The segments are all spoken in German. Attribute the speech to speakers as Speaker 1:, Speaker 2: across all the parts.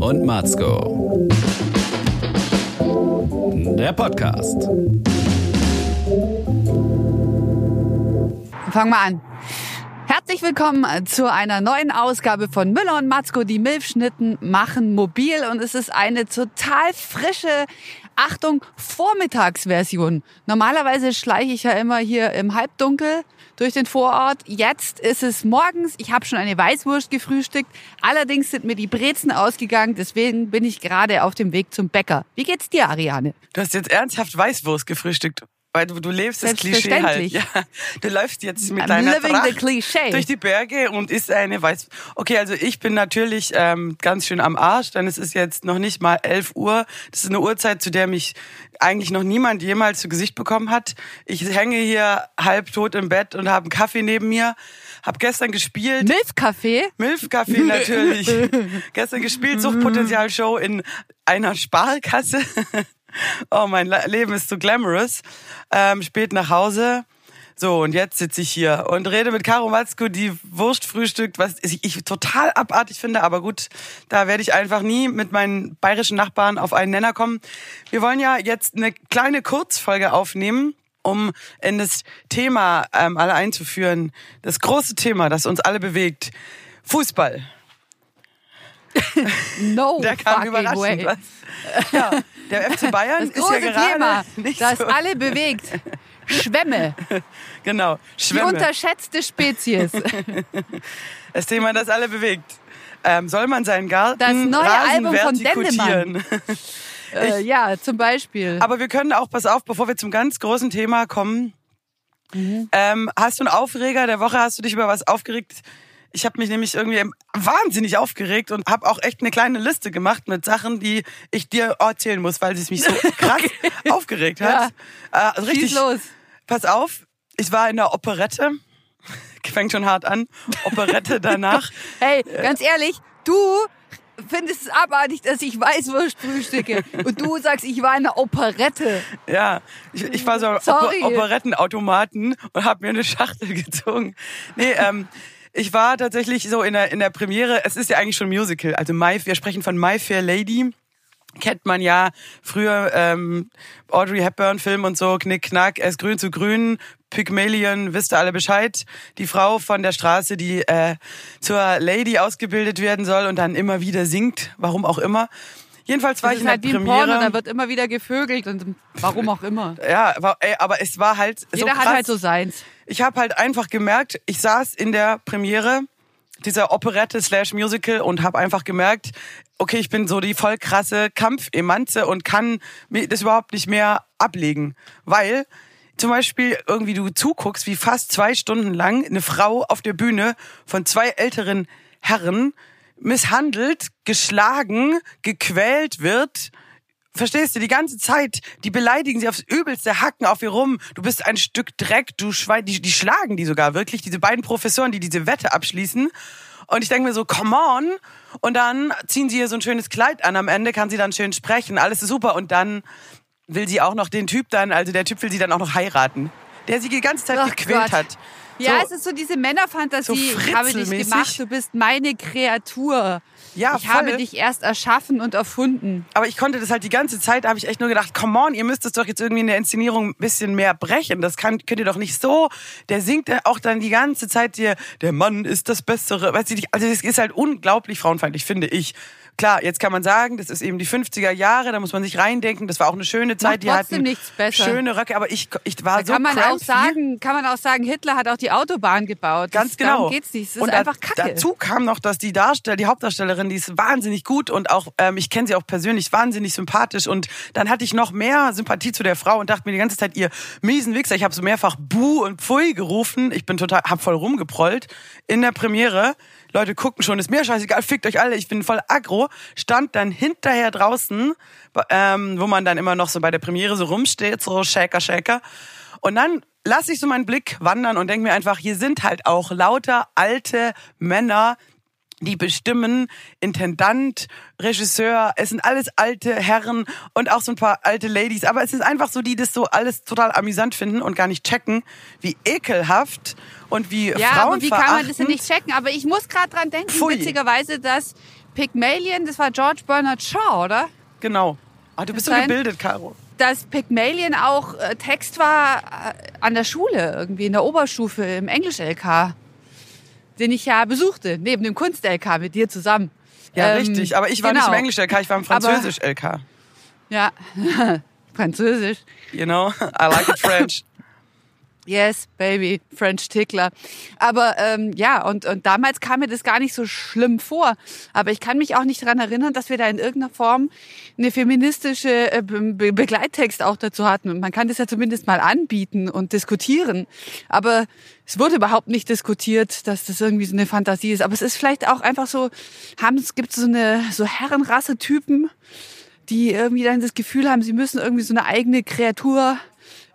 Speaker 1: und Matzko. Der Podcast.
Speaker 2: Fangen wir an. Herzlich willkommen zu einer neuen Ausgabe von Müller und Matzko. Die Milchschnitten machen mobil und es ist eine total frische, Achtung, Vormittagsversion. Normalerweise schleiche ich ja immer hier im Halbdunkel durch den Vorort. Jetzt ist es morgens. Ich habe schon eine Weißwurst gefrühstückt. Allerdings sind mir die Brezen ausgegangen. Deswegen bin ich gerade auf dem Weg zum Bäcker. Wie geht's dir, Ariane?
Speaker 3: Du hast jetzt ernsthaft Weißwurst gefrühstückt. Weil du, du lebst das Klischee halt. Ja, du läufst jetzt mit
Speaker 2: I'm
Speaker 3: deiner Tracht durch die Berge und isst eine Weiß. Okay, also ich bin natürlich ähm, ganz schön am Arsch, denn es ist jetzt noch nicht mal 11 Uhr. Das ist eine Uhrzeit, zu der mich eigentlich noch niemand jemals zu Gesicht bekommen hat. Ich hänge hier halbtot im Bett und habe einen Kaffee neben mir. Hab gestern gespielt.
Speaker 2: Milchkaffee?
Speaker 3: Milchkaffee natürlich. Gestern gespielt, Suchtpotenzial-Show in einer Sparkasse. Oh, mein Le- Leben ist so glamorous. Ähm, spät nach Hause. So, und jetzt sitze ich hier und rede mit Caro Matzko, die Wurst frühstückt, was ich, ich total abartig finde, aber gut, da werde ich einfach nie mit meinen bayerischen Nachbarn auf einen Nenner kommen. Wir wollen ja jetzt eine kleine Kurzfolge aufnehmen, um in das Thema ähm, alle einzuführen. Das große Thema, das uns alle bewegt. Fußball.
Speaker 2: No
Speaker 3: Der kam
Speaker 2: fucking way.
Speaker 3: Was? Ja, der FC Bayern
Speaker 2: Das
Speaker 3: ist ja gerade
Speaker 2: Thema,
Speaker 3: nicht
Speaker 2: das
Speaker 3: so.
Speaker 2: alle bewegt. Schwämme,
Speaker 3: Genau,
Speaker 2: die
Speaker 3: Schwämme.
Speaker 2: unterschätzte Spezies.
Speaker 3: Das Thema, das alle bewegt. Ähm, soll man seinen Garten
Speaker 2: Das neue
Speaker 3: Rasen
Speaker 2: Album von
Speaker 3: vertikutieren?
Speaker 2: äh, ja, zum Beispiel.
Speaker 3: Aber wir können auch, pass auf, bevor wir zum ganz großen Thema kommen.
Speaker 2: Mhm.
Speaker 3: Ähm, hast du einen Aufreger der Woche? Hast du dich über was aufgeregt? Ich habe mich nämlich irgendwie wahnsinnig aufgeregt und habe auch echt eine kleine Liste gemacht mit Sachen, die ich dir erzählen muss, weil es mich so krass aufgeregt hat. Äh, also
Speaker 2: Schieß
Speaker 3: richtig,
Speaker 2: los.
Speaker 3: pass auf, ich war in der Operette. Fängt schon hart an. Operette danach.
Speaker 2: Hey, ganz ehrlich, du findest es abartig, dass ich Weißwurst frühstücke. Und du sagst, ich war in einer Operette.
Speaker 3: Ja, ich, ich war so
Speaker 2: Sorry.
Speaker 3: Oper Operettenautomaten und habe mir eine Schachtel gezogen. Nee, ähm, ich war tatsächlich so in der, in der Premiere, es ist ja eigentlich schon ein Musical, also My, wir sprechen von My Fair Lady. Kennt man ja früher ähm, Audrey Hepburn Film und so, Knick Knack, erst grün zu grün, Pygmalion, wisst ihr alle Bescheid. Die Frau von der Straße, die äh, zur Lady ausgebildet werden soll und dann immer wieder singt, warum auch immer. Jedenfalls war
Speaker 2: Das
Speaker 3: ich in
Speaker 2: halt wie
Speaker 3: der
Speaker 2: ein
Speaker 3: Premiere.
Speaker 2: Porno, da wird immer wieder gevögelt und warum auch immer.
Speaker 3: Ja, aber, ey, aber es war halt so
Speaker 2: Jeder
Speaker 3: krass.
Speaker 2: hat halt so seins.
Speaker 3: Ich habe halt einfach gemerkt, ich saß in der Premiere dieser Operette slash Musical und habe einfach gemerkt, okay, ich bin so die voll krasse Kampfemanze und kann mir das überhaupt nicht mehr ablegen, weil zum Beispiel irgendwie du zuguckst, wie fast zwei Stunden lang eine Frau auf der Bühne von zwei älteren Herren misshandelt, geschlagen, gequält wird Verstehst du, die ganze Zeit, die beleidigen sie aufs Übelste, hacken auf ihr rum. Du bist ein Stück Dreck, du Schwein, die, die schlagen die sogar wirklich, diese beiden Professoren, die diese Wette abschließen. Und ich denke mir so, come on. Und dann ziehen sie ihr so ein schönes Kleid an. Am Ende kann sie dann schön sprechen, alles ist super. Und dann will sie auch noch den Typ dann, also der Typ will sie dann auch noch heiraten. Der sie die ganze Zeit
Speaker 2: Ach
Speaker 3: gequält
Speaker 2: Gott.
Speaker 3: hat.
Speaker 2: Ja,
Speaker 3: So.
Speaker 2: es ist so diese Männerfantasie.
Speaker 3: So
Speaker 2: ich habe dich gemacht, du bist meine Kreatur.
Speaker 3: Ja,
Speaker 2: ich habe
Speaker 3: voll.
Speaker 2: dich erst erschaffen und erfunden.
Speaker 3: Aber ich konnte das halt die ganze Zeit, da habe ich echt nur gedacht, come on, ihr müsst es doch jetzt irgendwie in der Inszenierung ein bisschen mehr brechen. Das kann, könnt ihr doch nicht so. Der singt ja auch dann die ganze Zeit hier, der Mann ist das Bessere. Weißt du, also das ist halt unglaublich frauenfeindlich, finde ich. Klar, jetzt kann man sagen, das ist eben die 50er Jahre, da muss man sich reindenken. Das war auch eine schöne Zeit. die
Speaker 2: trotzdem
Speaker 3: hatten
Speaker 2: nichts besser.
Speaker 3: schöne Röcke, aber ich, ich war
Speaker 2: Da
Speaker 3: so
Speaker 2: kann man auch sagen, kann man auch sagen, Hitler hat auch die Autobahn gebaut.
Speaker 3: Ganz
Speaker 2: das,
Speaker 3: genau.
Speaker 2: Darum geht's nicht. Es ist
Speaker 3: und
Speaker 2: einfach Kacke.
Speaker 3: Dazu kam noch, dass die Darsteller, die Hauptdarstellerin, die ist wahnsinnig gut und auch, ähm, ich kenne sie auch persönlich, wahnsinnig sympathisch. Und dann hatte ich noch mehr Sympathie zu der Frau und dachte mir die ganze Zeit, ihr miesen Wichser, ich habe so mehrfach Buh und Pfui gerufen. Ich bin total, hab voll rumgeprollt in der Premiere. Leute gucken schon, ist mir scheißegal, fickt euch alle, ich bin voll aggro. Stand dann hinterher draußen, ähm, wo man dann immer noch so bei der Premiere so rumsteht, so Shaker, Shaker. Und dann lasse ich so meinen Blick wandern und denke mir einfach, hier sind halt auch lauter alte Männer, die bestimmen, Intendant, Regisseur, es sind alles alte Herren und auch so ein paar alte Ladies. Aber es ist einfach so, die das so alles total amüsant finden und gar nicht checken, wie ekelhaft und wie
Speaker 2: Ja, aber wie kann man das denn nicht checken? Aber ich muss gerade dran denken,
Speaker 3: Pfui.
Speaker 2: witzigerweise, dass Pygmalion, das war George Bernard Shaw, oder?
Speaker 3: Genau. Ah, du bist so gebildet, Caro.
Speaker 2: Dass Pygmalion auch äh, Text war äh, an der Schule, irgendwie in der Oberstufe im Englisch-LK, den ich ja besuchte, neben dem Kunst-LK mit dir zusammen.
Speaker 3: Ja,
Speaker 2: Ähm,
Speaker 3: richtig. Aber ich war nicht
Speaker 2: genau.
Speaker 3: im Englisch-LK, ich war im Französisch-LK.
Speaker 2: Ja, Französisch.
Speaker 3: You know, I like it French.
Speaker 2: Yes, baby, French Tickler. Aber ähm, ja, und, und damals kam mir das gar nicht so schlimm vor. Aber ich kann mich auch nicht daran erinnern, dass wir da in irgendeiner Form eine feministische äh, Be Begleittext auch dazu hatten. Und man kann das ja zumindest mal anbieten und diskutieren. Aber es wurde überhaupt nicht diskutiert, dass das irgendwie so eine Fantasie ist. Aber es ist vielleicht auch einfach so, haben es gibt so eine so Herrenrasse-Typen, die irgendwie dann das Gefühl haben, sie müssen irgendwie so eine eigene Kreatur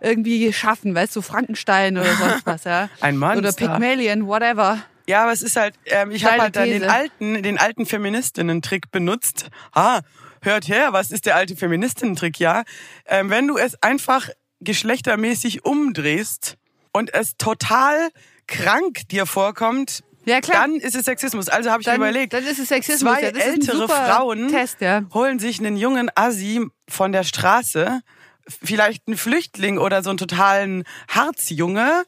Speaker 2: irgendwie schaffen, weißt du, so Frankenstein oder sonst was, ja.
Speaker 3: Ein Monster.
Speaker 2: Oder Pygmalion, whatever.
Speaker 3: Ja, aber es ist halt, ähm, ich habe halt dann den alten, den alten Feministinnen-Trick benutzt. Ah, hört her, was ist der alte Feministinnen-Trick? Ja, ähm, wenn du es einfach geschlechtermäßig umdrehst und es total krank dir vorkommt,
Speaker 2: Ja, klar.
Speaker 3: dann ist es Sexismus. Also habe ich
Speaker 2: Dann-
Speaker 3: mir überlegt,
Speaker 2: dann ist es Sexismus,
Speaker 3: zwei
Speaker 2: ja,
Speaker 3: ältere Frauen
Speaker 2: Test, ja.
Speaker 3: holen sich einen jungen Assi von der Straße, vielleicht einen Flüchtling oder so einen totalen Harzjunge,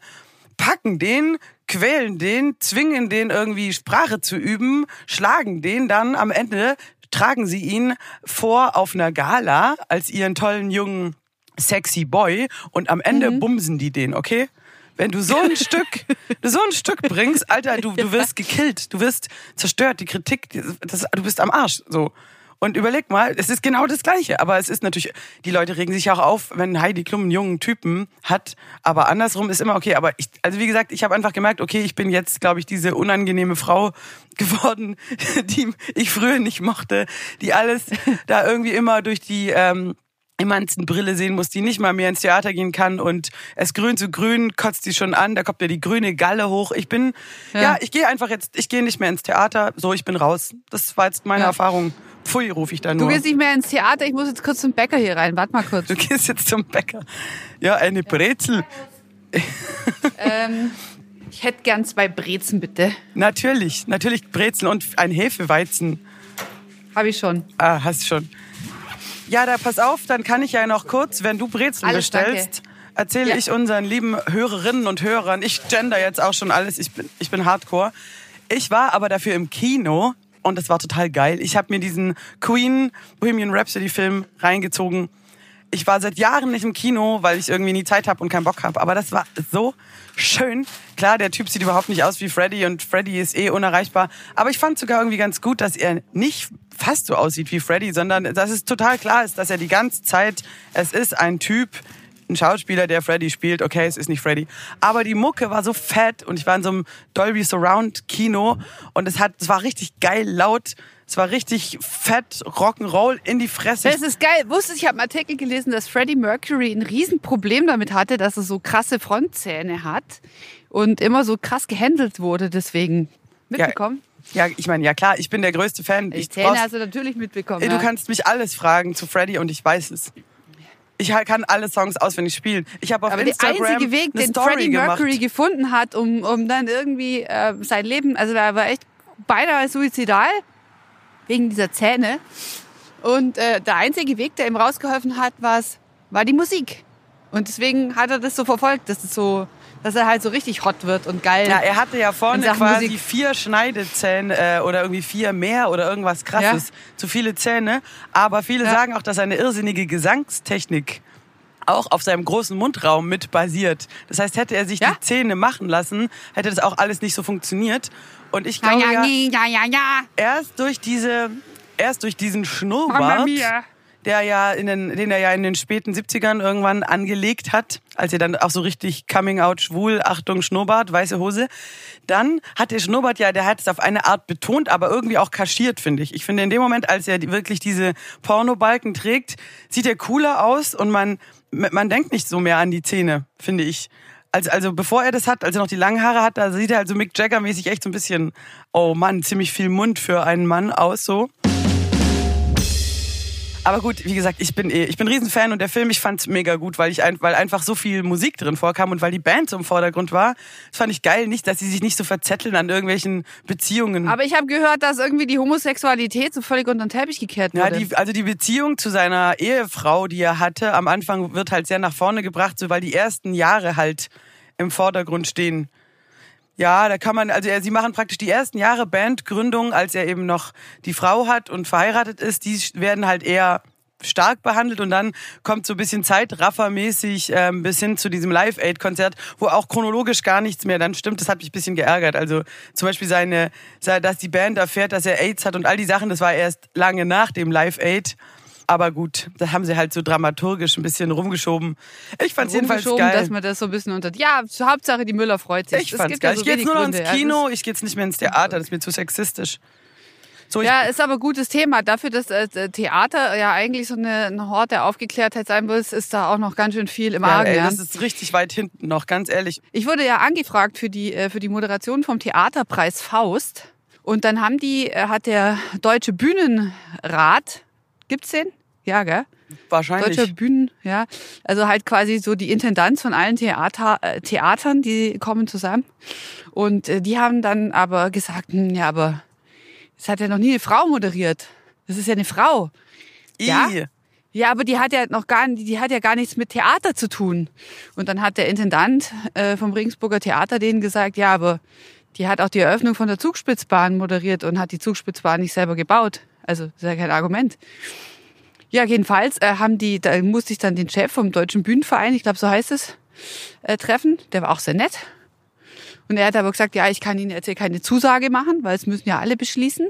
Speaker 3: packen den, quälen den, zwingen den irgendwie Sprache zu üben, schlagen den dann am Ende, tragen sie ihn vor auf einer Gala als ihren tollen jungen sexy Boy und am Ende
Speaker 2: Mhm.
Speaker 3: bumsen die den, okay? Wenn du so ein Stück, du so ein Stück bringst, Alter, du, du wirst gekillt, du wirst zerstört, die Kritik, das, du bist am Arsch, so. Und überleg mal, es ist genau das Gleiche. Aber es ist natürlich, die Leute regen sich auch auf, wenn Heidi Klum einen jungen Typen hat. Aber andersrum ist immer okay. Aber ich, also wie gesagt, ich habe einfach gemerkt, okay, ich bin jetzt, glaube ich, diese unangenehme Frau geworden, die ich früher nicht mochte, die alles da irgendwie immer durch die, ähm, immansten Brille sehen muss, die nicht mal mehr ins Theater gehen kann und es grün zu grün kotzt sie schon an, da kommt ja die grüne Galle hoch. Ich bin, ja,
Speaker 2: Ja.
Speaker 3: ich gehe einfach jetzt, ich gehe nicht mehr ins Theater, so, ich bin raus. Das war jetzt meine
Speaker 2: Ja.
Speaker 3: Erfahrung. Pfui, rufe ich da
Speaker 2: Du
Speaker 3: nur.
Speaker 2: gehst nicht mehr ins Theater, ich muss jetzt kurz zum Bäcker hier rein. Warte mal kurz.
Speaker 3: Du gehst jetzt zum Bäcker. Ja, eine Brezel.
Speaker 2: ähm, ich hätte gern zwei Brezen, bitte.
Speaker 3: Natürlich, natürlich Brezel und ein Hefeweizen.
Speaker 2: Habe ich schon.
Speaker 3: Ah, hast schon. Ja, da pass auf, dann kann ich ja noch kurz, wenn du Brezel
Speaker 2: Alles,
Speaker 3: bestellst, erzähle
Speaker 2: Ja.
Speaker 3: ich unseren lieben Hörerinnen und Hörern, ich gender jetzt auch schon alles, ich bin, ich bin Hardcore. Ich war aber dafür im Kino und das war total geil. Ich habe mir diesen Queen Bohemian Rhapsody Film reingezogen. Ich war seit Jahren nicht im Kino, weil ich irgendwie nie Zeit habe und keinen Bock habe. Aber das war so schön. Klar, der Typ sieht überhaupt nicht aus wie Freddy und Freddy ist eh unerreichbar. Aber ich fand sogar irgendwie ganz gut, dass er nicht fast so aussieht wie Freddy, sondern dass es total klar ist, dass er die ganze Zeit, es ist ein Typ, ein Schauspieler, der Freddy spielt. Okay, es ist nicht Freddy. Aber die Mucke war so fett und ich war in so einem Dolby Surround Kino und es hat, es war richtig geil laut. Es war richtig fett Rock'n'Roll in die Fresse.
Speaker 2: Das ist geil. Wusstest ich habe einen Artikel gelesen, dass Freddie Mercury ein Riesenproblem damit hatte, dass er so krasse Frontzähne hat und immer so krass gehandelt wurde deswegen. Mitbekommen?
Speaker 3: Ja, ich meine, ja klar, ich bin der größte Fan.
Speaker 2: Die
Speaker 3: Ich
Speaker 2: Zähne hast du natürlich mitbekommen.
Speaker 3: Ey,
Speaker 2: ja.
Speaker 3: Du kannst mich alles fragen zu Freddy und ich weiß es. Ich kann alle Songs auswendig spielen. Ich habe auf
Speaker 2: Aber der
Speaker 3: Instagram
Speaker 2: einzige Weg, den
Speaker 3: Story
Speaker 2: Freddie
Speaker 3: gemacht.
Speaker 2: Mercury gefunden hat, um, um dann irgendwie äh, sein Leben, also er war echt beinahe suizidal wegen dieser Zähne. Und äh, der einzige Weg, der ihm rausgeholfen hat, war's, war die Musik. Und deswegen hat er das so verfolgt, dass es so, dass er halt so richtig hot wird und geil.
Speaker 3: Ja, er hatte ja vorne quasi
Speaker 2: Musik.
Speaker 3: vier Schneidezähne äh, oder irgendwie vier mehr oder irgendwas krasses. Zu viele Zähne. Aber viele
Speaker 2: Ja.
Speaker 3: sagen auch, dass eine irrsinnige Gesangstechnik auch auf seinem großen Mundraum mit basiert. Das heißt, hätte er sich
Speaker 2: Ja.
Speaker 3: die Zähne machen lassen, hätte das auch alles nicht so funktioniert. Und ich
Speaker 2: ja,
Speaker 3: glaube
Speaker 2: ja,
Speaker 3: ja,
Speaker 2: ja, ja, ja.
Speaker 3: erst durch diese, erst durch diesen Schnurrbart. Der ja in den, den er ja in den späten 70ern irgendwann angelegt hat, als er dann auch so richtig Coming Out schwul, Achtung Schnurrbart, weiße Hose, dann hat der Schnurrbart ja, der hat es auf eine Art betont, aber irgendwie auch kaschiert, finde ich. Ich finde in dem Moment, als er wirklich diese Pornobalken trägt, sieht er cooler aus und man, man denkt nicht so mehr an die Zähne, finde ich. Also, also bevor er das hat, als er noch die langen Haare hat, da sieht er halt so Mick Jagger-mäßig echt so ein bisschen, oh Mann, ziemlich viel Mund für einen Mann aus so. Aber gut, wie gesagt, ich bin eh, ich bin Riesenfan und der Film, ich fand's mega gut, weil ich ein, weil einfach so viel Musik drin vorkam und weil die Band so im Vordergrund war. Das fand ich geil, nicht, dass sie sich nicht so verzetteln an irgendwelchen Beziehungen.
Speaker 2: Aber ich habe gehört, dass irgendwie die Homosexualität so völlig unter den Teppich gekehrt
Speaker 3: ja,
Speaker 2: wurde.
Speaker 3: die, also die Beziehung zu seiner Ehefrau, die er hatte, am Anfang wird halt sehr nach vorne gebracht, so weil die ersten Jahre halt im Vordergrund stehen. Ja, da kann man, also sie machen praktisch die ersten Jahre Bandgründung, als er eben noch die Frau hat und verheiratet ist, die werden halt eher stark behandelt und dann kommt so ein bisschen Zeitraffermäßig ähm, bis hin zu diesem Live-Aid-Konzert, wo auch chronologisch gar nichts mehr dann stimmt. Das hat mich ein bisschen geärgert. Also zum Beispiel seine, dass die Band erfährt, dass er AIDS hat und all die Sachen, das war erst lange nach dem Live-Aid. Aber gut, da haben sie halt so dramaturgisch ein bisschen rumgeschoben. Ich fand's jedenfalls
Speaker 2: Rumgeschoben,
Speaker 3: geil.
Speaker 2: dass man das so ein bisschen unter. Ja, zur Hauptsache die Müller freut sich.
Speaker 3: Ich
Speaker 2: Es
Speaker 3: fand's geil.
Speaker 2: ja so
Speaker 3: ich gehe jetzt nur noch ins Kino, ich gehe jetzt nicht mehr ins Theater, das ist mir zu sexistisch. So,
Speaker 2: Ja, ist aber ein gutes Thema. Dafür, dass äh, Theater ja eigentlich so eine, eine Hort der Aufgeklärtheit sein muss, ist da auch noch ganz schön viel im
Speaker 3: ja,
Speaker 2: Argen.
Speaker 3: ey,
Speaker 2: Ja,
Speaker 3: das ist richtig weit hinten noch, ganz ehrlich.
Speaker 2: Ich wurde ja angefragt für die, äh, für die Moderation vom Theaterpreis Faust. Und dann haben die, äh, hat der Deutsche Bühnenrat, gibt's den? Ja, gell?
Speaker 3: Wahrscheinlich.
Speaker 2: Deutscher Bühnen, ja. Also halt quasi so die Intendanz von allen Theater, äh, Theatern, die kommen zusammen. Und äh, die haben dann aber gesagt, hm, ja, aber es hat ja noch nie eine Frau moderiert. Das ist ja eine Frau. ja?
Speaker 3: I.
Speaker 2: Ja, aber die hat ja noch gar, die hat ja gar nichts mit Theater zu tun. Und dann hat der Intendant äh, vom Regensburger Theater denen gesagt, ja, aber die hat auch die Eröffnung von der Zugspitzbahn moderiert und hat die Zugspitzbahn nicht selber gebaut. Also das ist ja kein Argument. Ja, jedenfalls äh, haben die, da musste ich dann den Chef vom Deutschen Bühnenverein, ich glaube so heißt es, äh, treffen. Der war auch sehr nett. Und er hat aber gesagt, ja, ich kann Ihnen jetzt hier keine Zusage machen, weil es müssen ja alle beschließen.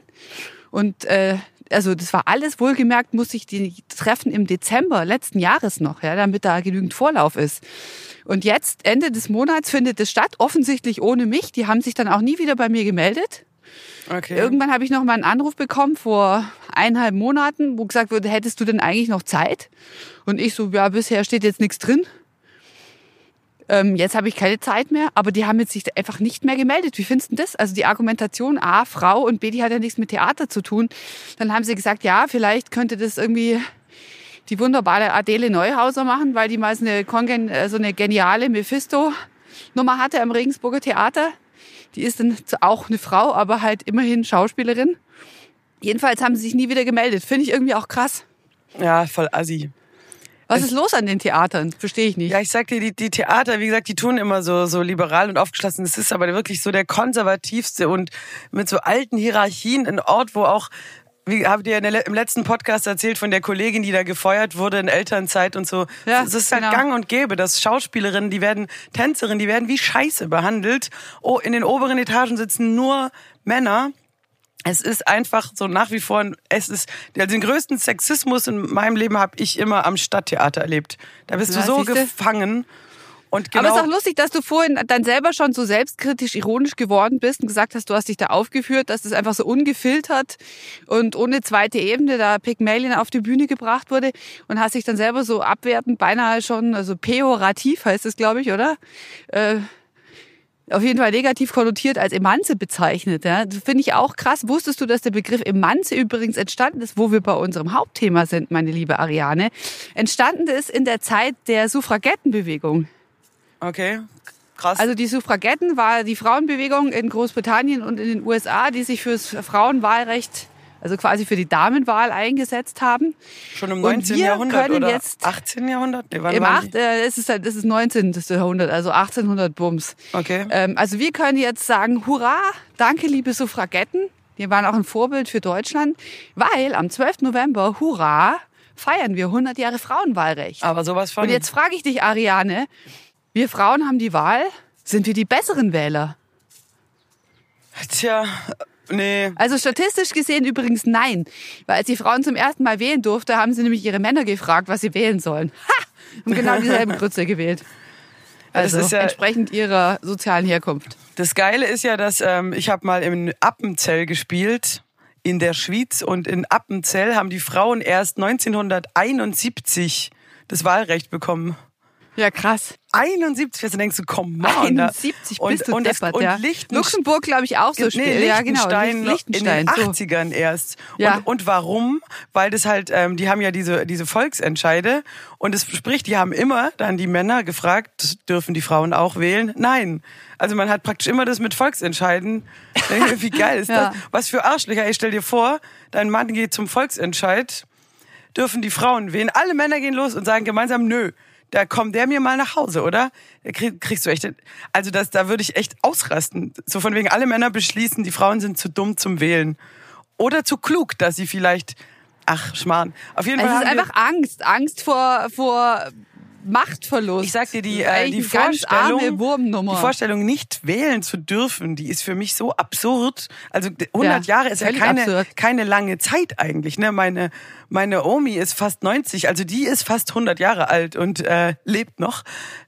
Speaker 2: Und äh, also das war alles wohlgemerkt, muss ich die treffen im Dezember letzten Jahres noch, ja, damit da genügend Vorlauf ist. Und jetzt, Ende des Monats, findet es statt, offensichtlich ohne mich. Die haben sich dann auch nie wieder bei mir gemeldet.
Speaker 3: Okay.
Speaker 2: Irgendwann habe ich noch mal einen Anruf bekommen vor eineinhalb Monaten, wo gesagt wurde, hättest du denn eigentlich noch Zeit? Und ich so, ja, bisher steht jetzt nichts drin. Ähm, jetzt habe ich keine Zeit mehr, aber die haben jetzt sich einfach nicht mehr gemeldet. Wie findest du das? Also die Argumentation A, Frau und B, die hat ja nichts mit Theater zu tun. Dann haben sie gesagt, ja, vielleicht könnte das irgendwie die wunderbare Adele Neuhauser machen, weil die mal so eine, äh, so eine geniale Mephisto-Nummer hatte am Regensburger Theater. Die ist dann auch eine Frau, aber halt immerhin Schauspielerin. Jedenfalls haben sie sich nie wieder gemeldet. Finde ich irgendwie auch krass.
Speaker 3: Ja, voll assi.
Speaker 2: Was ist los an den Theatern? Verstehe ich nicht.
Speaker 3: Ja, ich sag dir, die, die Theater, wie gesagt, die tun immer so, so liberal und aufgeschlossen. Es ist aber wirklich so der konservativste und mit so alten Hierarchien ein Ort, wo auch wie habt ihr der, im letzten Podcast erzählt von der Kollegin, die da gefeuert wurde in Elternzeit und so.
Speaker 2: Ja,
Speaker 3: es ist halt
Speaker 2: genau.
Speaker 3: gang und gäbe, dass Schauspielerinnen, die werden Tänzerinnen, die werden wie Scheiße behandelt. Oh, in den oberen Etagen sitzen nur Männer. Es ist einfach so nach wie vor, es ist, also den größten Sexismus in meinem Leben habe ich immer am Stadttheater erlebt. Da bist
Speaker 2: Ja,
Speaker 3: du so
Speaker 2: siehste.
Speaker 3: gefangen. Und genau,
Speaker 2: Aber es ist auch lustig, dass du vorhin dann selber schon so selbstkritisch, ironisch geworden bist und gesagt hast, du hast dich da aufgeführt, dass das einfach so ungefiltert und ohne zweite Ebene da Pygmalion auf die Bühne gebracht wurde und hast dich dann selber so abwertend, beinahe schon, also pejorativ heißt es, glaube ich, oder? Äh, auf jeden Fall negativ konnotiert als Emanze bezeichnet. Ja? Das finde ich auch krass. Wusstest du, dass der Begriff Emanze übrigens entstanden ist, wo wir bei unserem Hauptthema sind, meine liebe Ariane? Entstanden ist in der Zeit der Suffragettenbewegung.
Speaker 3: Okay, krass.
Speaker 2: Also die Suffragetten war die Frauenbewegung in Großbritannien und in den USA, die sich fürs Frauenwahlrecht, also quasi für die Damenwahl eingesetzt haben.
Speaker 3: Schon im
Speaker 2: und
Speaker 3: 19.
Speaker 2: wir
Speaker 3: Jahrhundert oder
Speaker 2: jetzt
Speaker 3: 18. Jahrhundert? Nee, wann
Speaker 2: Im
Speaker 3: waren
Speaker 2: 8, äh, es ist halt, das ist 19. Jahrhundert, also 1800 Bums.
Speaker 3: Okay.
Speaker 2: Ähm, also wir können jetzt sagen, hurra, danke liebe Suffragetten. Die waren auch ein Vorbild für Deutschland, weil am 12. November, hurra, feiern wir 100 Jahre Frauenwahlrecht.
Speaker 3: Aber sowas von.
Speaker 2: Und jetzt frage ich dich, Ariane, wir Frauen haben die Wahl, sind wir die besseren Wähler?
Speaker 3: Tja, nee.
Speaker 2: Also statistisch gesehen übrigens nein. Weil als die Frauen zum ersten Mal wählen durfte, haben sie nämlich ihre Männer gefragt, was sie wählen sollen. Ha! Haben genau dieselben Grütze gewählt. Also
Speaker 3: ist ja-
Speaker 2: entsprechend ihrer sozialen Herkunft.
Speaker 3: Das Geile ist ja, dass ähm, ich habe mal in Appenzell gespielt in der Schweiz und in Appenzell haben die Frauen erst 1971 das Wahlrecht bekommen.
Speaker 2: Ja, krass.
Speaker 3: 71, also denkst du, komm on.
Speaker 2: 71
Speaker 3: und,
Speaker 2: bist du
Speaker 3: und,
Speaker 2: deppert,
Speaker 3: und
Speaker 2: ja.
Speaker 3: Lichten-
Speaker 2: Luxemburg, glaube ich, auch so
Speaker 3: Nee,
Speaker 2: spät. Ja, genau.
Speaker 3: Liechtenstein in den
Speaker 2: so.
Speaker 3: 80ern erst.
Speaker 2: Ja.
Speaker 3: Und, und warum? Weil das halt, ähm, die haben ja diese, diese Volksentscheide und es sprich, die haben immer dann die Männer gefragt, dürfen die Frauen auch wählen? Nein. Also man hat praktisch immer das mit Volksentscheiden. Wie geil ist
Speaker 2: Ja.
Speaker 3: das? Was für Arschlöcher. Ich stell dir vor, dein Mann geht zum Volksentscheid, dürfen die Frauen wählen. Alle Männer gehen los und sagen gemeinsam, nö. Da kommt der mir mal nach Hause, oder? Da krieg, kriegst du echt, also das, da würde ich echt ausrasten. So von wegen, alle Männer beschließen, die Frauen sind zu dumm zum Wählen. Oder zu klug, dass sie vielleicht, ach, Schmarrn. Auf jeden
Speaker 2: Es
Speaker 3: Fall
Speaker 2: ist
Speaker 3: haben wir-
Speaker 2: einfach Angst. Angst vor, vor Machtverlust.
Speaker 3: Ich sag dir, die, äh, die Vorstellung, die Vorstellung, nicht wählen zu dürfen, die ist für mich so absurd. Also 100
Speaker 2: Ja,
Speaker 3: Jahre ist ja keine,
Speaker 2: absurd.
Speaker 3: keine lange Zeit eigentlich. Ne? Meine, meine Omi ist fast 90, also die ist fast 100 Jahre alt und äh, lebt noch.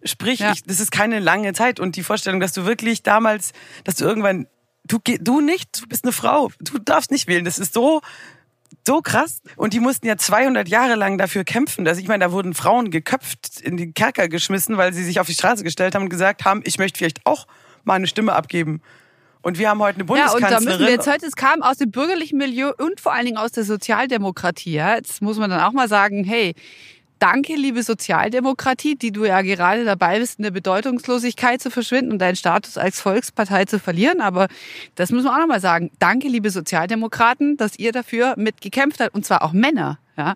Speaker 3: Sprich,
Speaker 2: Ja.
Speaker 3: ich, das ist keine lange Zeit. Und die Vorstellung, dass du wirklich damals, dass du irgendwann, du, du nicht, du bist eine Frau, du darfst nicht wählen. Das ist so so krass. Und die mussten ja 200 Jahre lang dafür kämpfen. Also ich meine, da wurden Frauen geköpft, in die Kerker geschmissen, weil sie sich auf die Straße gestellt haben und gesagt haben, ich möchte vielleicht auch mal eine Stimme abgeben. Und wir haben heute eine
Speaker 2: ja, und da
Speaker 3: Bundeskanzlerin.
Speaker 2: müssen wir jetzt heute, es kam aus dem bürgerlichen Milieu und vor allen Dingen aus der Sozialdemokratie. Ja? Jetzt muss man dann auch mal sagen, hey, danke, liebe Sozialdemokratie, die du ja gerade dabei bist, in der Bedeutungslosigkeit zu verschwinden und deinen Status als Volkspartei zu verlieren. Aber das muss man auch nochmal sagen. Danke, liebe Sozialdemokraten, dass ihr dafür mitgekämpft habt. Und zwar auch Männer. Ja?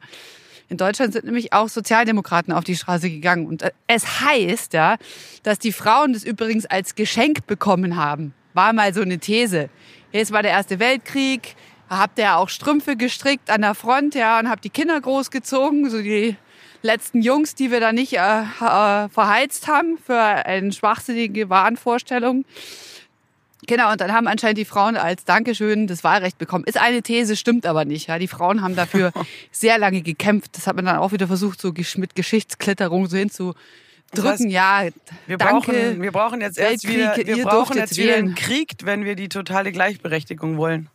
Speaker 2: In Deutschland sind nämlich auch Sozialdemokraten auf die Straße gegangen. Und äh, es heißt ja, dass die Frauen das übrigens als Geschenk bekommen haben. War mal so eine These. Jetzt war der Erste Weltkrieg, habt ihr auch Strümpfe gestrickt an der Front, ja, und habt die Kinder großgezogen, so die letzten Jungs, die wir da nicht äh, äh, verheizt haben für eine schwachsinnige Wahnvorstellung. Genau, und dann haben anscheinend die Frauen als Dankeschön das Wahlrecht bekommen. Ist eine These, stimmt aber nicht. Ja, die Frauen haben dafür sehr lange gekämpft. Das hat man dann auch wieder versucht, so mit Geschichtsklitterung so hinzudrücken.
Speaker 3: Das heißt,
Speaker 2: ja,
Speaker 3: wir
Speaker 2: danke.
Speaker 3: brauchen, wir brauchen jetzt erst
Speaker 2: Weltkrieg,
Speaker 3: wieder, wir brauchen jetzt
Speaker 2: jetzt
Speaker 3: wieder einen Krieg, wenn wir die totale Gleichberechtigung wollen.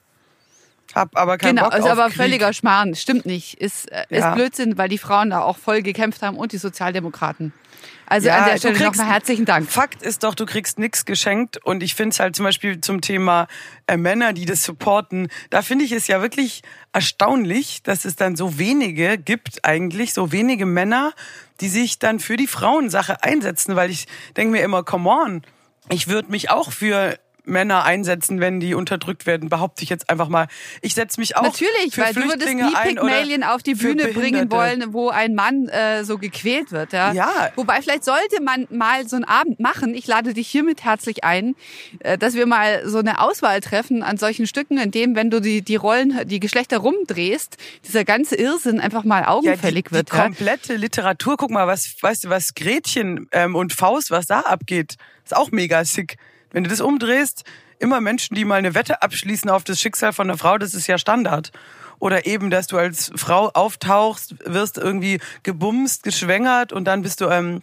Speaker 3: Hab aber keinen
Speaker 2: Genau,
Speaker 3: Bock
Speaker 2: ist
Speaker 3: auf
Speaker 2: aber
Speaker 3: Krieg.
Speaker 2: völliger Schmarrn. Stimmt nicht. Ist, äh, ist
Speaker 3: Ja.
Speaker 2: Blödsinn, weil die Frauen da auch voll gekämpft haben und die Sozialdemokraten. Also
Speaker 3: Ja,
Speaker 2: an der Stelle
Speaker 3: kriegst-
Speaker 2: nochmal herzlichen Dank.
Speaker 3: Fakt ist doch, du kriegst nichts geschenkt und ich finde es halt zum Beispiel zum Thema äh, Männer, die das supporten, da finde ich es ja wirklich erstaunlich, dass es dann so wenige gibt eigentlich, so wenige Männer, die sich dann für die Frauensache einsetzen, weil ich denke mir immer, come on, ich würde mich auch für Männer einsetzen, wenn die unterdrückt werden, behaupte ich jetzt einfach mal. Ich setze mich auch
Speaker 2: Natürlich,
Speaker 3: für
Speaker 2: weil du würdest
Speaker 3: Flüchtlinge
Speaker 2: nie Pygmalien auf die Bühne bringen wollen, wo ein Mann äh, so gequält wird. Ja?
Speaker 3: Ja.
Speaker 2: Wobei vielleicht sollte man mal so einen Abend machen. Ich lade dich hiermit herzlich ein, äh, dass wir mal so eine Auswahl treffen an solchen Stücken, in dem, wenn du die, die Rollen, die Geschlechter rumdrehst, dieser ganze Irrsinn einfach mal augenfällig
Speaker 3: die,
Speaker 2: wird.
Speaker 3: Die
Speaker 2: ja?
Speaker 3: komplette Literatur, guck mal, was, weißt du, was Gretchen ähm, und Faust, was da abgeht, ist auch mega sick. Wenn du das umdrehst, immer Menschen, die mal eine Wette abschließen auf das Schicksal von einer Frau, das ist ja Standard. Oder eben, dass du als Frau auftauchst, wirst irgendwie gebumst, geschwängert und dann bist du ähm,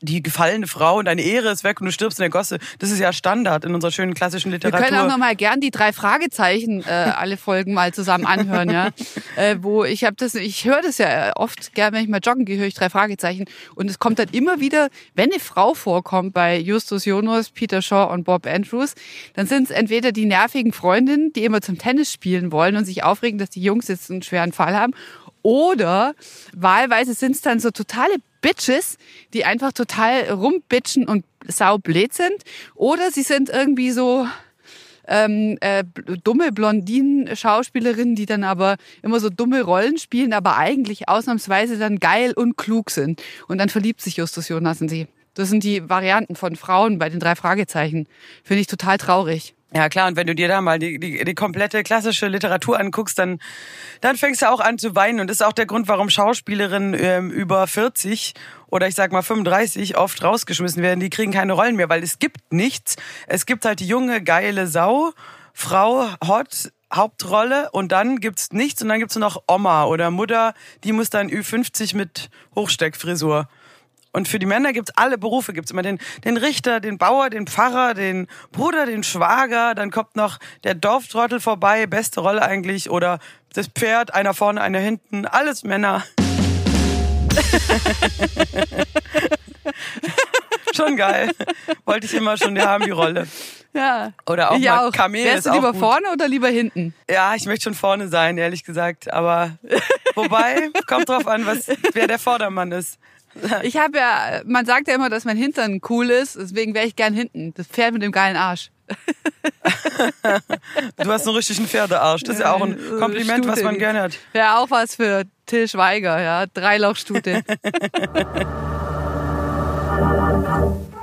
Speaker 3: die gefallene Frau und deine Ehre ist weg und du stirbst in der Gosse. Das ist ja Standard in unserer schönen klassischen
Speaker 2: Wir
Speaker 3: Literatur.
Speaker 2: können auch noch mal gern die drei Fragezeichen äh, alle Folgen mal zusammen anhören, ja. Äh, wo ich habe das, ich höre das ja oft gern, wenn ich mal joggen gehe, höre ich drei Fragezeichen und es kommt dann immer wieder, wenn eine Frau vorkommt bei Justus Jonas, Peter Shaw und Bob Andrews, dann sind es entweder die nervigen Freundinnen, die immer zum Tennis spielen wollen und sich aufregen, dass die Jungs jetzt einen schweren Fall haben, oder wahlweise sind es dann so totale Bitches, die einfach total rumbitchen und saublöd sind. Oder sie sind irgendwie so ähm, äh, dumme Blondinen-Schauspielerinnen, die dann aber immer so dumme Rollen spielen, aber eigentlich ausnahmsweise dann geil und klug sind. Und dann verliebt sich Justus Jonas in sie. Das sind die Varianten von Frauen bei den drei Fragezeichen. Finde ich total traurig.
Speaker 3: Ja klar, und wenn du dir da mal die, die, die komplette klassische Literatur anguckst, dann, dann fängst du auch an zu weinen. Und das ist auch der Grund, warum Schauspielerinnen ähm, über 40 oder ich sag mal 35 oft rausgeschmissen werden. Die kriegen keine Rollen mehr, weil es gibt nichts. Es gibt halt die junge, geile Sau, Frau, hot, Hauptrolle und dann gibt's nichts und dann gibt's nur noch Oma oder Mutter, die muss dann Ü50 mit Hochsteckfrisur. Und für die Männer gibt's alle Berufe. Gibt's immer den, den Richter, den Bauer, den Pfarrer, den Bruder, den Schwager. Dann kommt noch der Dorftrottel vorbei. Beste Rolle eigentlich. Oder das Pferd, einer vorne, einer hinten. Alles Männer. schon geil. Wollte ich immer schon haben, die Rolle.
Speaker 2: Ja.
Speaker 3: Oder auch
Speaker 2: ich
Speaker 3: mal
Speaker 2: auch.
Speaker 3: Kamel
Speaker 2: Wärst
Speaker 3: ist
Speaker 2: du lieber
Speaker 3: gut.
Speaker 2: vorne oder lieber hinten?
Speaker 3: Ja, ich möchte schon vorne sein, ehrlich gesagt. Aber wobei, kommt drauf an, was, wer der Vordermann ist.
Speaker 2: Ich habe ja, man sagt ja immer, dass mein Hintern cool ist, deswegen wäre ich gern hinten. Das Pferd mit dem geilen Arsch.
Speaker 3: Du hast einen richtigen Pferdearsch. Das ist ja auch ein Kompliment, was
Speaker 2: Stute.
Speaker 3: man gerne hat.
Speaker 2: Wäre auch was für Till Schweiger, ja. Dreilochstute.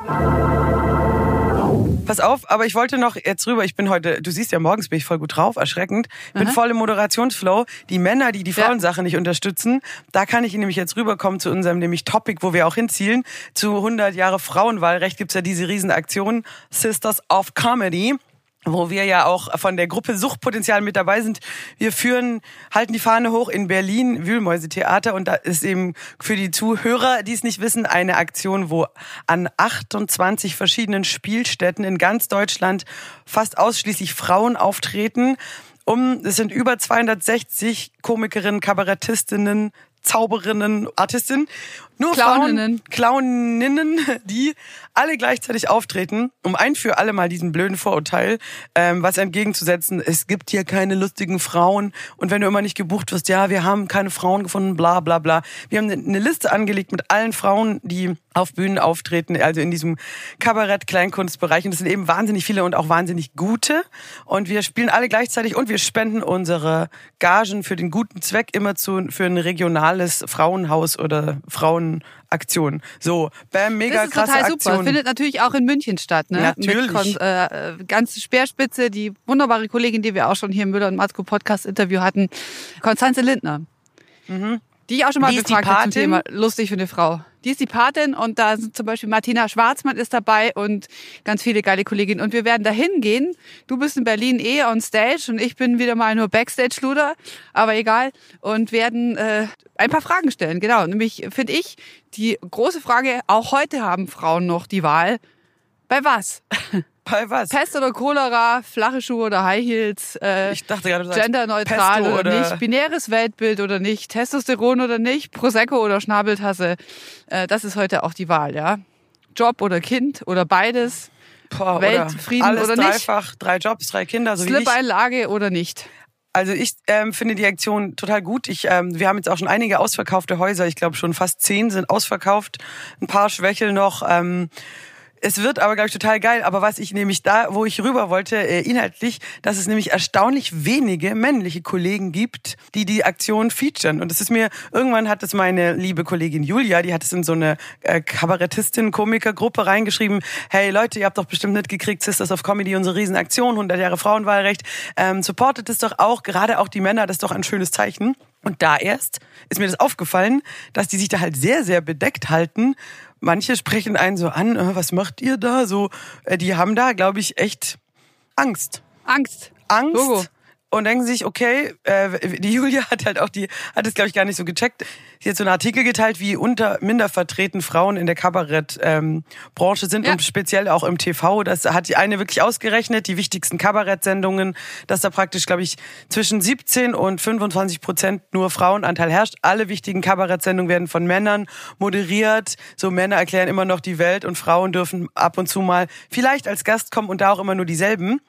Speaker 3: Pass auf, aber ich wollte noch jetzt rüber. Ich bin heute, du siehst ja, morgens bin ich voll gut drauf, erschreckend. Bin voll im Moderationsflow. Die Männer, die die
Speaker 2: Ja.
Speaker 3: Frauensache nicht unterstützen, da kann ich nämlich jetzt rüberkommen zu unserem nämlich Topic, wo wir auch hinzielen. Zu 100 Jahre Frauenwahlrecht gibt's ja diese Riesenaktion Sisters of Comedy wo wir ja auch von der Gruppe Suchtpotenzial mit dabei sind. Wir führen, halten die Fahne hoch in Berlin, Wühlmäuse-Theater und da ist eben für die Zuhörer, die es nicht wissen, eine Aktion, wo an 28 verschiedenen Spielstätten in ganz Deutschland fast ausschließlich Frauen auftreten. Um, es sind über 260 Komikerinnen, Kabarettistinnen, Zauberinnen, Artistinnen, nur
Speaker 2: Clowninnen.
Speaker 3: Frauen, Clowninnen, die alle gleichzeitig auftreten, um ein für alle Mal diesen blöden Vorurteil ähm, was entgegenzusetzen. Es gibt hier keine lustigen Frauen und wenn du immer nicht gebucht wirst, ja, wir haben keine Frauen gefunden, bla bla bla. Wir haben eine Liste angelegt mit allen Frauen, die auf Bühnen auftreten, also in diesem Kabarett-Kleinkunstbereich. Und das sind eben wahnsinnig viele und auch wahnsinnig gute. Und wir spielen alle gleichzeitig und wir spenden unsere Gagen für den guten Zweck immer zu, für ein regionales Frauenhaus oder Frauenaktion. So, bam, mega
Speaker 2: Das ist
Speaker 3: krasse
Speaker 2: total super.
Speaker 3: Aktion.
Speaker 2: Findet natürlich auch in München statt, ne?
Speaker 3: Natürlich.
Speaker 2: Mit äh, äh, ganz Speerspitze, die wunderbare Kollegin, die wir auch schon hier im Müller und Matzko Podcast Interview hatten, Konstanze Lindner. Die ich auch schon mal
Speaker 3: Die
Speaker 2: gefragt habe zum? Thema lustig für eine Frau. Die ist die Patin und da sind zum Beispiel Martina Schwarzmann ist dabei und ganz viele geile Kolleginnen. Und wir werden da hingehen. Du bist in Berlin eh on stage und ich bin wieder mal nur Backstage-Luder, aber egal. Und werden äh, ein paar Fragen stellen, genau. Nämlich finde ich die große Frage, auch heute haben Frauen noch die Wahl. Bei was?
Speaker 3: Bei was?
Speaker 2: Pest oder Cholera, flache Schuhe oder High Heels, äh,
Speaker 3: Ich dachte gerade,
Speaker 2: genderneutral oder,
Speaker 3: oder-
Speaker 2: nicht, binäres Weltbild oder nicht, Testosteron oder nicht, Prosecco oder Schnabeltasse. Äh, das ist heute auch die Wahl, ja. Job oder Kind oder beides,
Speaker 3: Boah,
Speaker 2: Weltfrieden
Speaker 3: alles
Speaker 2: oder nicht?
Speaker 3: dreifach, drei Jobs, drei Kinder, so wie ich.
Speaker 2: Slip-Einlage oder nicht.
Speaker 3: Also ich ähm, finde die Aktion total gut. Ich, ähm, wir haben jetzt auch schon einige ausverkaufte Häuser. Ich glaube schon fast zehn sind ausverkauft. Ein paar schwächeln noch. Ähm, es wird aber, glaube ich, total geil. Aber was ich nämlich da, wo ich rüber wollte, äh, inhaltlich, dass es nämlich erstaunlich wenige männliche Kollegen gibt, die die Aktion featuren. Und es ist mir, irgendwann hat es meine liebe Kollegin Julia, die hat es in so eine äh, Kabarettistin-Komikergruppe reingeschrieben. Hey Leute, ihr habt doch bestimmt mitgekriegt, Sisters of Comedy, unsere Riesenaktion, 100 Jahre Frauenwahlrecht. Ähm, supportet es doch auch, gerade auch die Männer, das ist doch ein schönes Zeichen. Und da erst ist mir das aufgefallen, dass die sich da halt sehr, sehr bedeckt halten. Manche sprechen einen so an, äh, was macht ihr da? So, äh, die haben da, glaube ich, echt Angst.
Speaker 2: Angst.
Speaker 3: Angst.
Speaker 2: Logo.
Speaker 3: Und denken sich, okay, äh, die Julia hat halt auch die, hat es glaube ich gar nicht so gecheckt. Sie hat so einen Artikel geteilt, wie unter minder vertreten Frauen in der Kabarettbranche ähm, sind
Speaker 2: Ja.
Speaker 3: und speziell auch im TV. Das hat die eine wirklich ausgerechnet, die wichtigsten Kabarettsendungen, dass da praktisch, glaube ich, zwischen 17 und 25 Prozent nur Frauenanteil herrscht. Alle wichtigen Kabarettsendungen werden von Männern moderiert. So Männer erklären immer noch die Welt und Frauen dürfen ab und zu mal vielleicht als Gast kommen und da auch immer nur dieselben.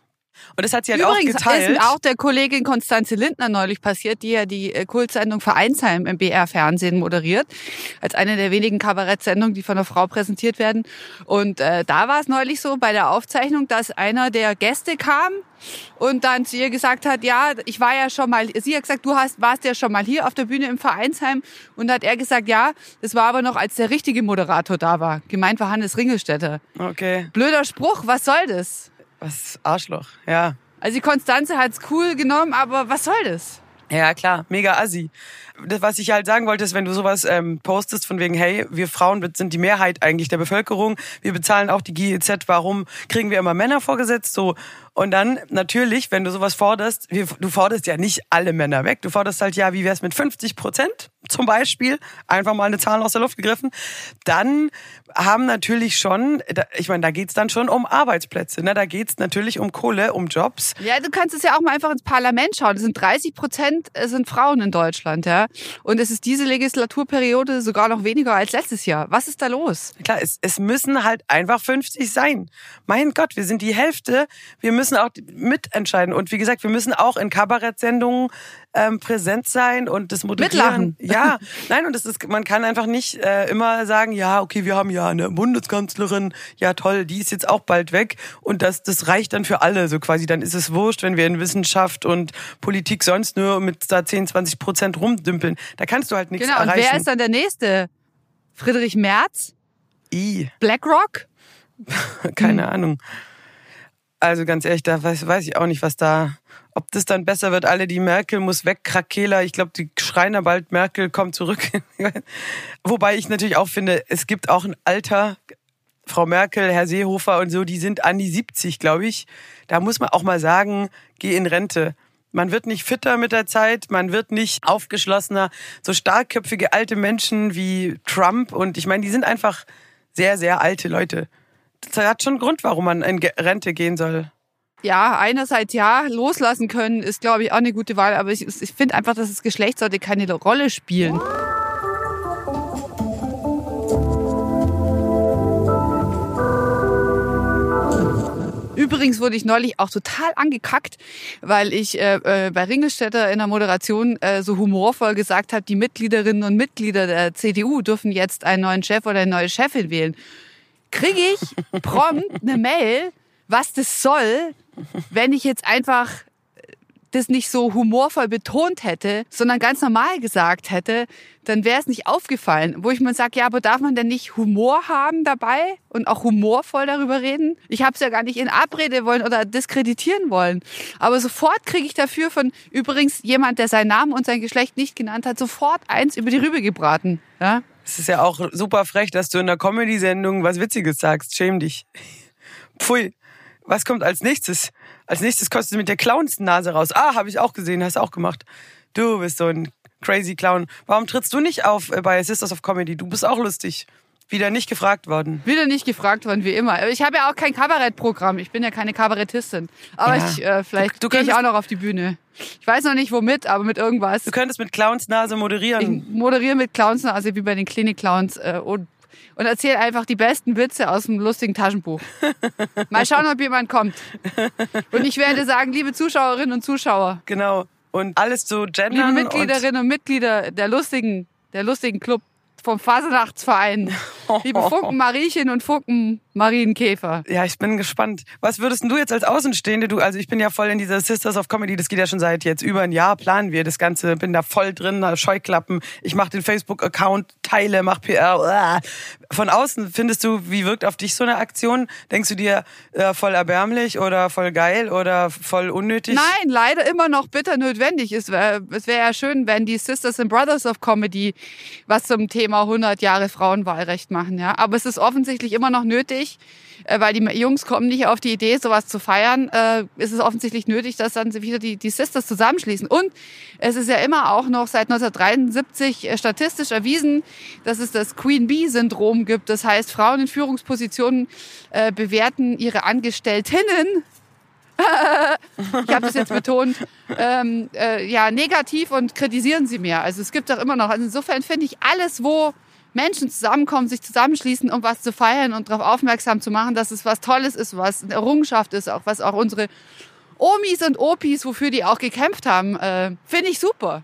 Speaker 3: Und das hat sie halt
Speaker 2: Übrigens
Speaker 3: auch geteilt.
Speaker 2: ist auch der Kollegin Konstanze Lindner neulich passiert, die ja die äh, Kultsendung Vereinsheim im BR-Fernsehen moderiert, als eine der wenigen Kabarettsendungen, die von einer Frau präsentiert werden. Und äh, da war es neulich so bei der Aufzeichnung, dass einer der Gäste kam und dann zu ihr gesagt hat, ja, ich war ja schon mal, sie hat gesagt, du hast, warst ja schon mal hier auf der Bühne im Vereinsheim und hat er gesagt, ja, das war aber noch, als der richtige Moderator da war. Gemeint war Hannes Ringelstädter.
Speaker 3: Okay,
Speaker 2: Blöder Spruch, was soll das?
Speaker 3: Was Arschloch. Ja.
Speaker 2: Also die Konstanze hat's cool genommen, aber was soll das?
Speaker 3: Ja, klar, mega assi. Das, was ich halt sagen wollte, ist, wenn du sowas ähm, postest von wegen, hey, wir Frauen sind die Mehrheit eigentlich der Bevölkerung, wir bezahlen auch die GEZ, warum kriegen wir immer Männer vorgesetzt? So und dann natürlich, wenn du sowas forderst, wir, du forderst ja nicht alle Männer weg, du forderst halt ja, wie wär's mit 50 Prozent zum Beispiel, einfach mal eine Zahl aus der Luft gegriffen, dann haben natürlich schon, ich meine, da geht's dann schon um Arbeitsplätze, ne? da geht's natürlich um Kohle, um Jobs.
Speaker 2: Ja, du kannst es ja auch mal einfach ins Parlament schauen. Es sind 30 Prozent äh, sind Frauen in Deutschland, ja. Und es ist diese Legislaturperiode sogar noch weniger als letztes Jahr. Was ist da los?
Speaker 3: Klar, es, es müssen halt einfach 50 sein. Mein Gott, wir sind die Hälfte. Wir müssen auch mitentscheiden. Und wie gesagt, wir müssen auch in Kabarettsendungen ähm, präsent sein und das moderieren.
Speaker 2: Mitlachen.
Speaker 3: Ja, nein, und das ist, man kann einfach nicht äh, immer sagen, ja, okay, wir haben ja eine Bundeskanzlerin, ja toll, die ist jetzt auch bald weg und das, das reicht dann für alle, so quasi. Dann ist es wurscht, wenn wir in Wissenschaft und Politik sonst nur mit da 10, 20 Prozent rumdümpeln. Da kannst du halt nichts
Speaker 2: genau,
Speaker 3: erreichen.
Speaker 2: und wer ist dann der Nächste? Friedrich Merz?
Speaker 3: I,
Speaker 2: BlackRock?
Speaker 3: keine Ahnung. Also ganz ehrlich, da weiß, weiß ich auch nicht, was da, ob das dann besser wird. Alle, die Merkel muss weg, Krakela. Ich glaube, die schreien bald, Merkel kommt zurück. Wobei ich natürlich auch finde, es gibt auch ein Alter, Frau Merkel, Herr Seehofer und so, die sind an die 70, glaube ich. Da muss man auch mal sagen, geh in Rente. Man wird nicht fitter mit der Zeit, man wird nicht aufgeschlossener. So starkköpfige alte Menschen wie Trump und ich meine, die sind einfach sehr, sehr alte Leute. Das hat schon einen Grund, warum man in Rente gehen soll.
Speaker 2: Ja, einerseits ja, loslassen können ist, glaube ich, auch eine gute Wahl, aber ich, ich finde einfach, dass das Geschlecht sollte keine Rolle spielen. Übrigens wurde ich neulich auch total angekackt, weil ich äh, äh, bei Ringelstädter in der Moderation äh, so humorvoll gesagt habe, die Mitgliederinnen und Mitglieder der CDU dürfen jetzt einen neuen Chef oder eine neue Chefin wählen. Kriege ich prompt eine Mail, was das soll, wenn ich jetzt einfach das nicht so humorvoll betont hätte, sondern ganz normal gesagt hätte, dann wäre es nicht aufgefallen. Wo ich mir sage, ja, aber darf man denn nicht Humor haben dabei und auch humorvoll darüber reden? Ich habe es ja gar nicht in Abrede wollen oder diskreditieren wollen. Aber sofort kriege ich dafür von übrigens jemand, der seinen Namen und sein Geschlecht nicht genannt hat, sofort eins über die Rübe gebraten. Ja?
Speaker 3: Es ist ja auch super frech, dass du in der Comedy-Sendung was Witziges sagst. Schäm dich. Pfui. Was kommt als nächstes? Als nächstes kostet du mit der Clownsnase raus. Ah, habe ich auch gesehen, hast auch gemacht. Du bist so ein crazy Clown. Warum trittst du nicht auf äh, bei Sisters of Comedy? Du bist auch lustig. Wieder nicht gefragt worden.
Speaker 2: Wieder nicht gefragt worden, wie immer. Ich habe ja auch kein Kabarettprogramm. Ich bin ja keine Kabarettistin. Aber
Speaker 3: Ja.
Speaker 2: ich, äh, vielleicht gehe ich auch noch auf die Bühne. Ich weiß noch nicht womit, aber mit irgendwas.
Speaker 3: Du könntest mit Clownsnase
Speaker 2: Ich
Speaker 3: moderieren.
Speaker 2: moderiere mit Clowns, also wie bei den Klinik-Clowns äh, und, und erzähle einfach die besten Witze aus dem lustigen Taschenbuch. Mal schauen, ob jemand kommt. Und ich werde sagen, liebe Zuschauerinnen und Zuschauer,
Speaker 3: Genau. Und alles zu
Speaker 2: liebe
Speaker 3: gendern. und
Speaker 2: Mitgliederinnen und Mitglieder der lustigen, der lustigen Club vom Fasenachtsverein, liebe Funken Mariechen und Funken Marienkäfer.
Speaker 3: Ja, ich bin gespannt. Was würdest du jetzt als Außenstehende, du, also ich bin ja voll in dieser Sisters of Comedy, das geht ja schon seit jetzt über ein Jahr, planen wir das Ganze, bin da voll drin, Scheuklappen, ich mache den Facebook-Account, teile, mach PR. Von außen findest du, wie wirkt auf dich so eine Aktion? Denkst du dir äh, voll erbärmlich oder voll geil oder voll unnötig?
Speaker 2: Nein, leider immer noch bitter notwendig. Es wäre es wär ja schön, wenn die Sisters and Brothers of Comedy was zum Thema 100 Jahre Frauenwahlrecht machen. Ja, aber es ist offensichtlich immer noch nötig, äh, weil die Jungs kommen nicht auf die Idee, sowas zu feiern. Äh, ist es offensichtlich nötig, dass dann wieder die, die Sisters zusammenschließen. Und es ist ja immer auch noch seit 1973 äh, statistisch erwiesen, dass es das Queen Bee-Syndrom gibt. Das heißt, Frauen in Führungspositionen äh, bewerten ihre Angestelltinnen ich habe das jetzt betont, ähm, äh, ja, negativ und kritisieren sie mehr. Also es gibt auch immer noch. Also insofern finde ich alles, wo Menschen zusammenkommen, sich zusammenschließen, um was zu feiern und darauf aufmerksam zu machen, dass es was Tolles ist, was eine Errungenschaft ist, auch was auch unsere Omis und Opis, wofür die auch gekämpft haben, äh, finde ich super.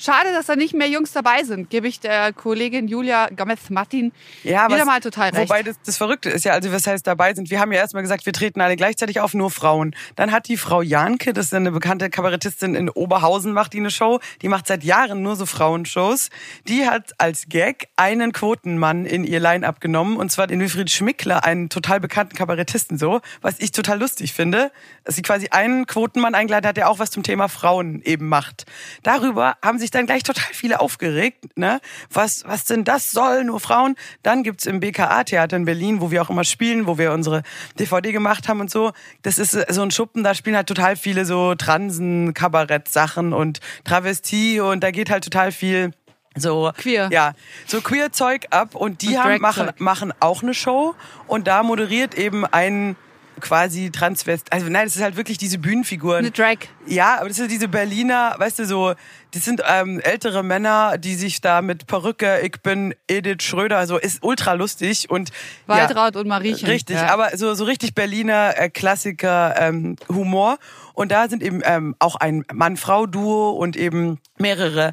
Speaker 2: Schade, dass da nicht mehr Jungs dabei sind, gebe ich der Kollegin Julia Gomez-Martin
Speaker 3: Ja,
Speaker 2: wieder
Speaker 3: was-
Speaker 2: mal total recht.
Speaker 3: Wobei das, das Verrückte ist ja, also was heißt dabei sind, wir haben ja erstmal gesagt, wir treten alle gleichzeitig auf, nur Frauen. Dann hat die Frau Janke, das ist eine bekannte Kabarettistin in Oberhausen, macht die eine Show, die macht seit Jahren nur so Frauenshows. Die hat als Gag einen Quotenmann in ihr Line-Up genommen, und zwar den Wilfried Schmickler, einen total bekannten Kabarettisten so, was ich total lustig finde, dass sie quasi einen Quotenmann eingeladen hat, der auch was zum Thema Frauen eben macht. Darüber haben sich dann gleich total viele aufgeregt, ne? Was, was denn das soll, nur Frauen? Dann gibt's im BKA-Theater in Berlin, wo wir auch immer spielen, wo wir unsere DVD gemacht haben und so. Das ist so ein Schuppen, da spielen halt total viele so Transen, Kabarett-Sachen und Travestie und da geht halt total viel so
Speaker 2: Queer.
Speaker 3: ja so queer Zeug ab und die
Speaker 2: Und
Speaker 3: haben, machen machen auch eine Show und da moderiert eben ein quasi Transvest also nein das ist halt wirklich diese Bühnenfiguren
Speaker 2: Eine Drag.
Speaker 3: ja, aber das sind diese Berliner, weißt du, so, das sind ähm, ältere Männer, die sich da mit Perücke, ich bin Edith Schröder, so ist ultra lustig und
Speaker 2: Waltraud und Mariechen.
Speaker 3: Richtig,
Speaker 2: Ja.
Speaker 3: aber so, so richtig Berliner äh, Klassiker ähm, Humor. Und da sind eben ähm, auch ein Mann-Frau-Duo und eben mehrere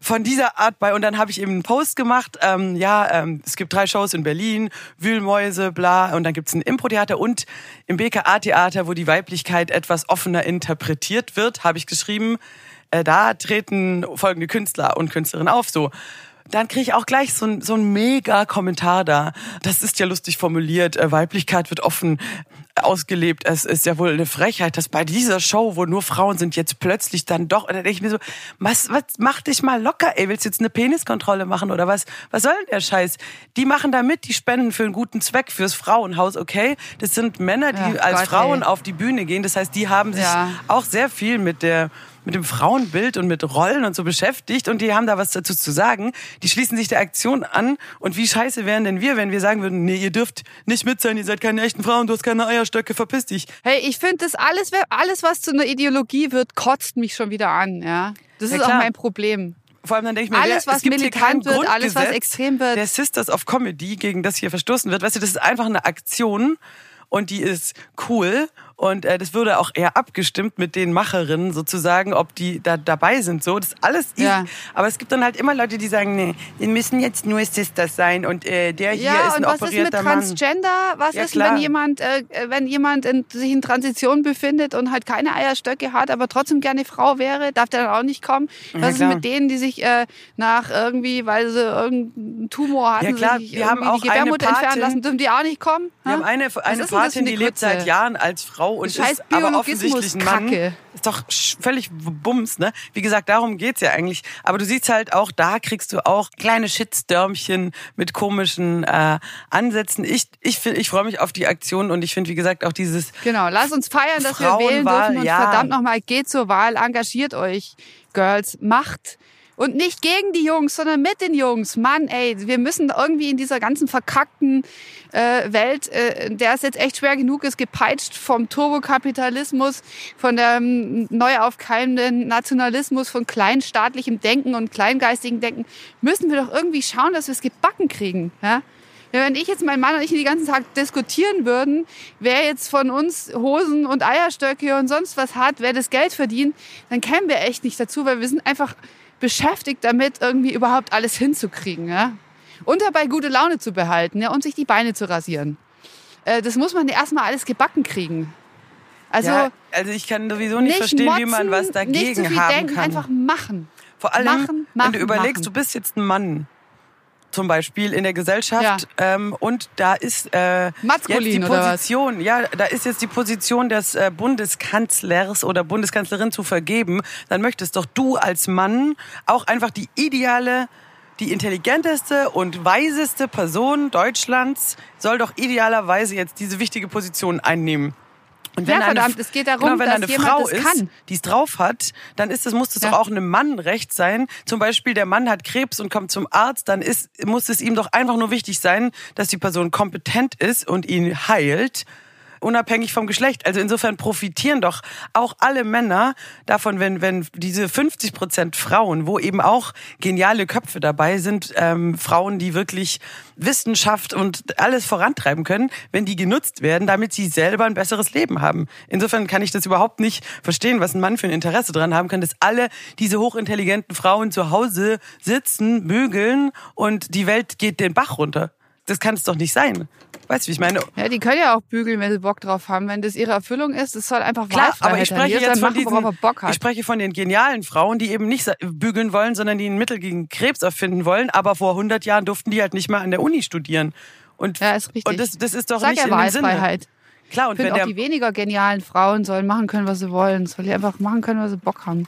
Speaker 3: von dieser Art bei. Und dann habe ich eben einen Post gemacht. Ähm, ja, ähm, es gibt drei Shows in Berlin, Wühlmäuse, bla. Und dann gibt's ein Impro-Theater und im BKA-Theater, wo die Weiblichkeit etwas offener interpretiert wird, habe ich geschrieben, äh, da treten folgende Künstler und Künstlerinnen auf. So dann kriege ich auch gleich so ein, so ein mega Kommentar da. Das ist ja lustig formuliert. Äh, Weiblichkeit wird offen ausgelebt. Es ist ja wohl eine Frechheit, dass bei dieser Show, wo nur Frauen sind, jetzt plötzlich dann doch. Und dann denke ich mir so, was, was mach dich mal locker, ey. Willst du jetzt eine Peniskontrolle machen oder was? Was soll denn der Scheiß? Die machen da mit, die spenden für einen guten Zweck, fürs Frauenhaus, okay? Das sind Männer, die
Speaker 2: Ja,
Speaker 3: als
Speaker 2: Gott,
Speaker 3: Frauen
Speaker 2: ey.
Speaker 3: auf die Bühne gehen. Das heißt, die haben sich
Speaker 2: Ja.
Speaker 3: auch sehr viel mit der mit dem Frauenbild und mit Rollen und so beschäftigt und die haben da was dazu zu sagen. Die schließen sich der Aktion an und wie scheiße wären denn wir, wenn wir sagen würden, nee, ihr dürft nicht mit sein, ihr seid keine echten Frauen, du hast keine Eierstöcke, verpiss dich.
Speaker 2: Hey, ich finde das alles, alles, was zu einer Ideologie wird, kotzt mich schon wieder an, ja. Das
Speaker 3: Ja,
Speaker 2: ist auch
Speaker 3: klar.
Speaker 2: mein Problem.
Speaker 3: Vor allem dann denke ich mir,
Speaker 2: Alles, was militant wird, alles, was
Speaker 3: Grundgesetz
Speaker 2: extrem wird.
Speaker 3: Der Sisters of Comedy, gegen das hier verstoßen wird. Weißt du, das ist einfach eine Aktion und die ist cool und äh, das würde auch eher abgestimmt mit den Macherinnen sozusagen, ob die da dabei sind. So, das ist alles easy.
Speaker 2: Ja.
Speaker 3: Aber es gibt dann halt immer Leute, die sagen, nee, die müssen jetzt nur Sisters sein und äh, der hier
Speaker 2: Ja,
Speaker 3: ist ein
Speaker 2: und was ist mit
Speaker 3: operierter Mann.
Speaker 2: Transgender? Was
Speaker 3: Ja,
Speaker 2: ist,
Speaker 3: klar.
Speaker 2: wenn jemand, äh, wenn jemand in, sich in Transition befindet und halt keine Eierstöcke hat, aber trotzdem gerne Frau wäre, darf der dann auch nicht kommen? Was ist mit denen, die sich äh, nach irgendwie, weil sie irgendeinen Tumor hatten,
Speaker 3: Ja, klar,
Speaker 2: sich
Speaker 3: wir haben auch
Speaker 2: die Gebärmutter entfernen lassen, dürfen die auch nicht kommen?
Speaker 3: Wir
Speaker 2: Ha?
Speaker 3: haben eine, eine Patin, die lebt seit Jahren als Frau und
Speaker 2: Scheiß
Speaker 3: ist aber offensichtlich ein Mann.
Speaker 2: Biologismus-Kacke.
Speaker 3: Ist doch völlig bums, ne? Wie gesagt, darum geht's ja eigentlich. Aber du siehst halt auch, da kriegst du auch kleine Shitstürmchen mit komischen äh, Ansätzen. Ich, ich, find- ich freue mich auf die Aktion und ich finde, wie gesagt, auch dieses
Speaker 2: Genau, lass uns feiern, dass wir wählen dürfen und
Speaker 3: ja.
Speaker 2: verdammt nochmal, geht zur Wahl, engagiert euch, Girls, macht. Und nicht gegen die Jungs, sondern mit den Jungs. Mann, ey, wir müssen irgendwie in dieser ganzen verkackten äh, Welt, äh, in der es jetzt echt schwer genug ist, gepeitscht vom Turbokapitalismus, von dem neu aufkeimenden Nationalismus, von kleinstaatlichem Denken und kleingeistigem Denken, müssen wir doch irgendwie schauen, dass wir es gebacken kriegen. Ja? Wenn ich jetzt, mein Mann und ich den ganzen Tag diskutieren würden, wer jetzt von uns Hosen und Eierstöcke und sonst was hat, wer das Geld verdient, dann kämen wir echt nicht dazu, weil wir sind einfach beschäftigt damit, irgendwie überhaupt alles hinzukriegen. Ja? Und dabei gute Laune zu behalten ja? und sich die Beine zu rasieren. Äh, das muss man erstmal alles gebacken kriegen. Also
Speaker 3: ja, also ich kann sowieso nicht,
Speaker 2: nicht
Speaker 3: verstehen,
Speaker 2: motzen,
Speaker 3: wie man was dagegen
Speaker 2: nicht zu viel
Speaker 3: haben
Speaker 2: denken,
Speaker 3: kann.
Speaker 2: einfach machen.
Speaker 3: Vor allem,
Speaker 2: machen, machen,
Speaker 3: wenn du überlegst,
Speaker 2: machen.
Speaker 3: du bist jetzt ein Mann zum Beispiel in der Gesellschaft ähm, und da ist äh, jetzt die? Position, ja, da ist jetzt die Position des äh, Bundeskanzlers oder Bundeskanzlerin zu vergeben, dann möchtest doch du als Mann auch einfach die ideale die intelligenteste und weiseste Person Deutschlands soll doch idealerweise jetzt diese wichtige Position einnehmen. Und
Speaker 2: Ja,
Speaker 3: eine-
Speaker 2: verdammt, es geht darum,
Speaker 3: genau, wenn
Speaker 2: dass
Speaker 3: eine Frau
Speaker 2: das
Speaker 3: ist,
Speaker 2: kann.
Speaker 3: die es drauf hat, dann ist es, muss es
Speaker 2: Ja.
Speaker 3: doch auch einem Mann recht sein. Zum Beispiel, der Mann hat Krebs und kommt zum Arzt, dann ist, muss es ihm doch einfach nur wichtig sein, dass die Person kompetent ist und ihn heilt. Unabhängig vom Geschlecht. Also insofern profitieren doch auch alle Männer davon, wenn, wenn diese 50 Prozent Frauen, wo eben auch geniale Köpfe dabei sind, ähm, Frauen, die wirklich Wissenschaft und alles vorantreiben können, wenn die genutzt werden, damit sie selber ein besseres Leben haben. Insofern kann ich das überhaupt nicht verstehen, was ein Mann für ein Interesse dran haben kann, dass alle diese hochintelligenten Frauen zu Hause sitzen, bügeln und die Welt geht den Bach runter. Das kann es doch nicht sein. Weißt du, wie ich meine?
Speaker 2: Ja, die können ja auch bügeln, wenn sie Bock drauf haben. Wenn das ihre Erfüllung ist, es soll einfach
Speaker 3: Klar, aber ich spreche jetzt von
Speaker 2: machen,
Speaker 3: diesen, ich spreche von den genialen Frauen, die eben nicht bügeln wollen, sondern die ein Mittel gegen Krebs erfinden wollen. Aber vor 100 Jahren durften die halt nicht mal an der Uni studieren. Und,
Speaker 2: Ja, ist richtig.
Speaker 3: und das, das ist doch
Speaker 2: Sag
Speaker 3: nicht
Speaker 2: ja
Speaker 3: in dem Sinne. Klar, und
Speaker 2: Ich
Speaker 3: wenn
Speaker 2: finde
Speaker 3: der,
Speaker 2: auch die weniger genialen Frauen sollen machen können, was sie wollen. Sollen die einfach machen können, was sie Bock haben.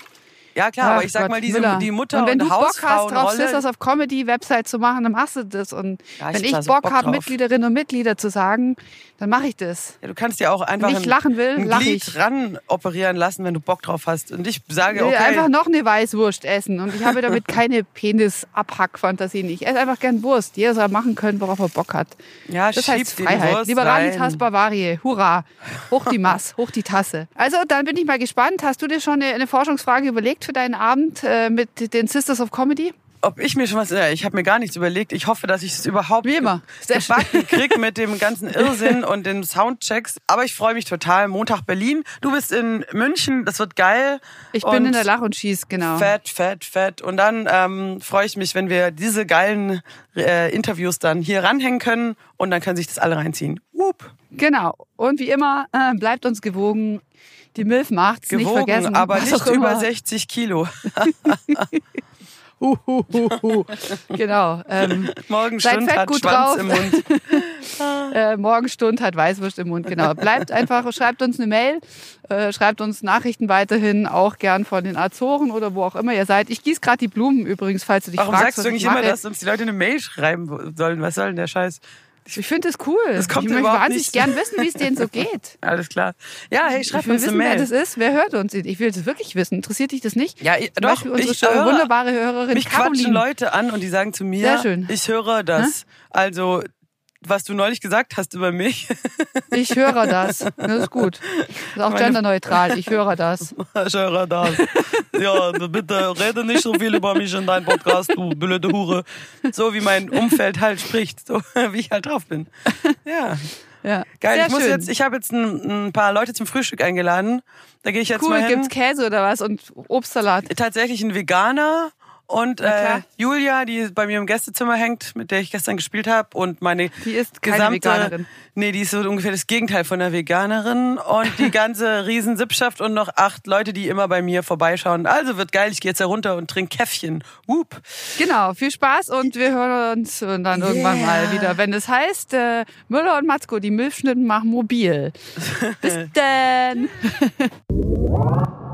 Speaker 3: Ja klar, aber
Speaker 2: Ach
Speaker 3: ich sag
Speaker 2: Gott,
Speaker 3: mal, diese,
Speaker 2: Müller.
Speaker 3: die Mutter-
Speaker 2: und wenn
Speaker 3: und
Speaker 2: du Bock hast, drauf Sisters of Comedy Website zu machen, dann machst du das. Und
Speaker 3: Ja, ich
Speaker 2: wenn ich
Speaker 3: da so
Speaker 2: Bock
Speaker 3: Bock
Speaker 2: habe. Mitgliederinnen und Mitglieder zu sagen, dann mache ich das.
Speaker 3: Ja, du kannst dir auch einfach
Speaker 2: Wenn ich lachen will,
Speaker 3: ein
Speaker 2: lach
Speaker 3: Glied
Speaker 2: ich.
Speaker 3: ran operieren lassen, wenn du Bock drauf hast. Und ich sage,
Speaker 2: Ich will
Speaker 3: okay,
Speaker 2: einfach noch eine Weißwurst essen und ich habe damit keine Penis-Abhack-Fantasien. Ich esse einfach gern Wurst. Jeder soll machen können, worauf er Bock hat.
Speaker 3: ja,
Speaker 2: Das heißt Freiheit. Liberalitas
Speaker 3: rein.
Speaker 2: Bavaria. Hurra. Hoch die Mass, hoch die Tasse. Also, dann bin ich mal gespannt. Hast du dir schon eine, eine Forschungsfrage überlegt für deinen Abend äh, mit den Sisters of Comedy?
Speaker 3: Ob ich mir schon was, ja, ich habe mir gar nichts überlegt. Ich hoffe, dass ich es überhaupt
Speaker 2: Wie immer.
Speaker 3: Gebacken krieg mit dem ganzen Irrsinn und den Soundchecks. Aber ich freue mich total. Montag Berlin. Du bist in München. Das wird geil.
Speaker 2: Ich bin
Speaker 3: Und
Speaker 2: in der Lach und Schieß, genau.
Speaker 3: Fett, fett, fett. Und dann ähm, freue ich mich, wenn wir diese geilen äh, Interviews dann hier ranhängen können und dann können sich das alle reinziehen. Whoop.
Speaker 2: Genau. Und wie immer, äh, bleibt uns gewogen. Die Milf macht's, nicht
Speaker 3: Gewogen,
Speaker 2: vergessen.
Speaker 3: aber nicht über 60 Kilo.
Speaker 2: Hu, hu, hu, hu. Genau. Ähm,
Speaker 3: Morgenstund hat
Speaker 2: gut
Speaker 3: Schwanz
Speaker 2: drauf.
Speaker 3: im Mund.
Speaker 2: äh, Morgenstund hat Weißwurst im Mund, genau. Bleibt einfach, schreibt uns eine Mail, äh, schreibt uns Nachrichten weiterhin, auch gern von den Azoren oder wo auch immer ihr seid. Ich gieße gerade die Blumen übrigens, falls du dich
Speaker 3: Warum
Speaker 2: fragst,
Speaker 3: sagst du nicht immer, dass uns die Leute eine Mail schreiben sollen? Was soll denn der Scheiß?
Speaker 2: Ich finde das cool.
Speaker 3: Das kommt
Speaker 2: ich möchte wahnsinnig
Speaker 3: nicht.
Speaker 2: gern wissen, wie es denen so geht.
Speaker 3: Alles klar. Ja, hey,
Speaker 2: Ich
Speaker 3: schreib
Speaker 2: will
Speaker 3: uns eine
Speaker 2: wissen, wer
Speaker 3: Mail.
Speaker 2: das ist. Wer hört uns? Ich will das wirklich wissen. Interessiert dich das nicht?
Speaker 3: Ja, ich- doch,
Speaker 2: Beispiel unsere
Speaker 3: ich höre-
Speaker 2: wunderbare Hörerin
Speaker 3: Mich quatschen
Speaker 2: Caroline.
Speaker 3: Leute an und die sagen zu mir,
Speaker 2: Sehr schön.
Speaker 3: ich höre das. Also, was du neulich gesagt hast über mich,
Speaker 2: Ich höre das. Das ist gut. Das ist auch genderneutral. Ich höre das.
Speaker 3: ich höre das. Ja, bitte rede nicht so viel über mich in deinem Podcast, du blöde Hure. So wie mein Umfeld halt spricht, so wie ich halt drauf bin. Ja,
Speaker 2: Ja.
Speaker 3: geil.
Speaker 2: Sehr
Speaker 3: ich muss
Speaker 2: schön.
Speaker 3: jetzt, ich habe jetzt ein, ein paar Leute zum Frühstück eingeladen. Da gehe ich jetzt
Speaker 2: cool,
Speaker 3: mal hin.
Speaker 2: gibt's Käse oder was und Obstsalat.
Speaker 3: tatsächlich ein Veganer und äh. Julia, die bei mir im Gästezimmer hängt, mit der ich gestern gespielt habe und meine
Speaker 2: Die ist keine
Speaker 3: gesamte
Speaker 2: Veganerin.
Speaker 3: Nee, die ist so ungefähr das Gegenteil von einer Veganerin und die ganze Riesensippschaft und noch acht Leute, die immer bei mir vorbeischauen. Also wird geil, ich gehe jetzt herunter und trinke Käffchen. Whoop.
Speaker 2: Genau, viel Spaß und wir hören uns dann irgendwann
Speaker 3: Yeah.
Speaker 2: mal wieder, wenn es heißt, äh, Müller und Matzko, die Milchschnitten machen mobil. Bis dann.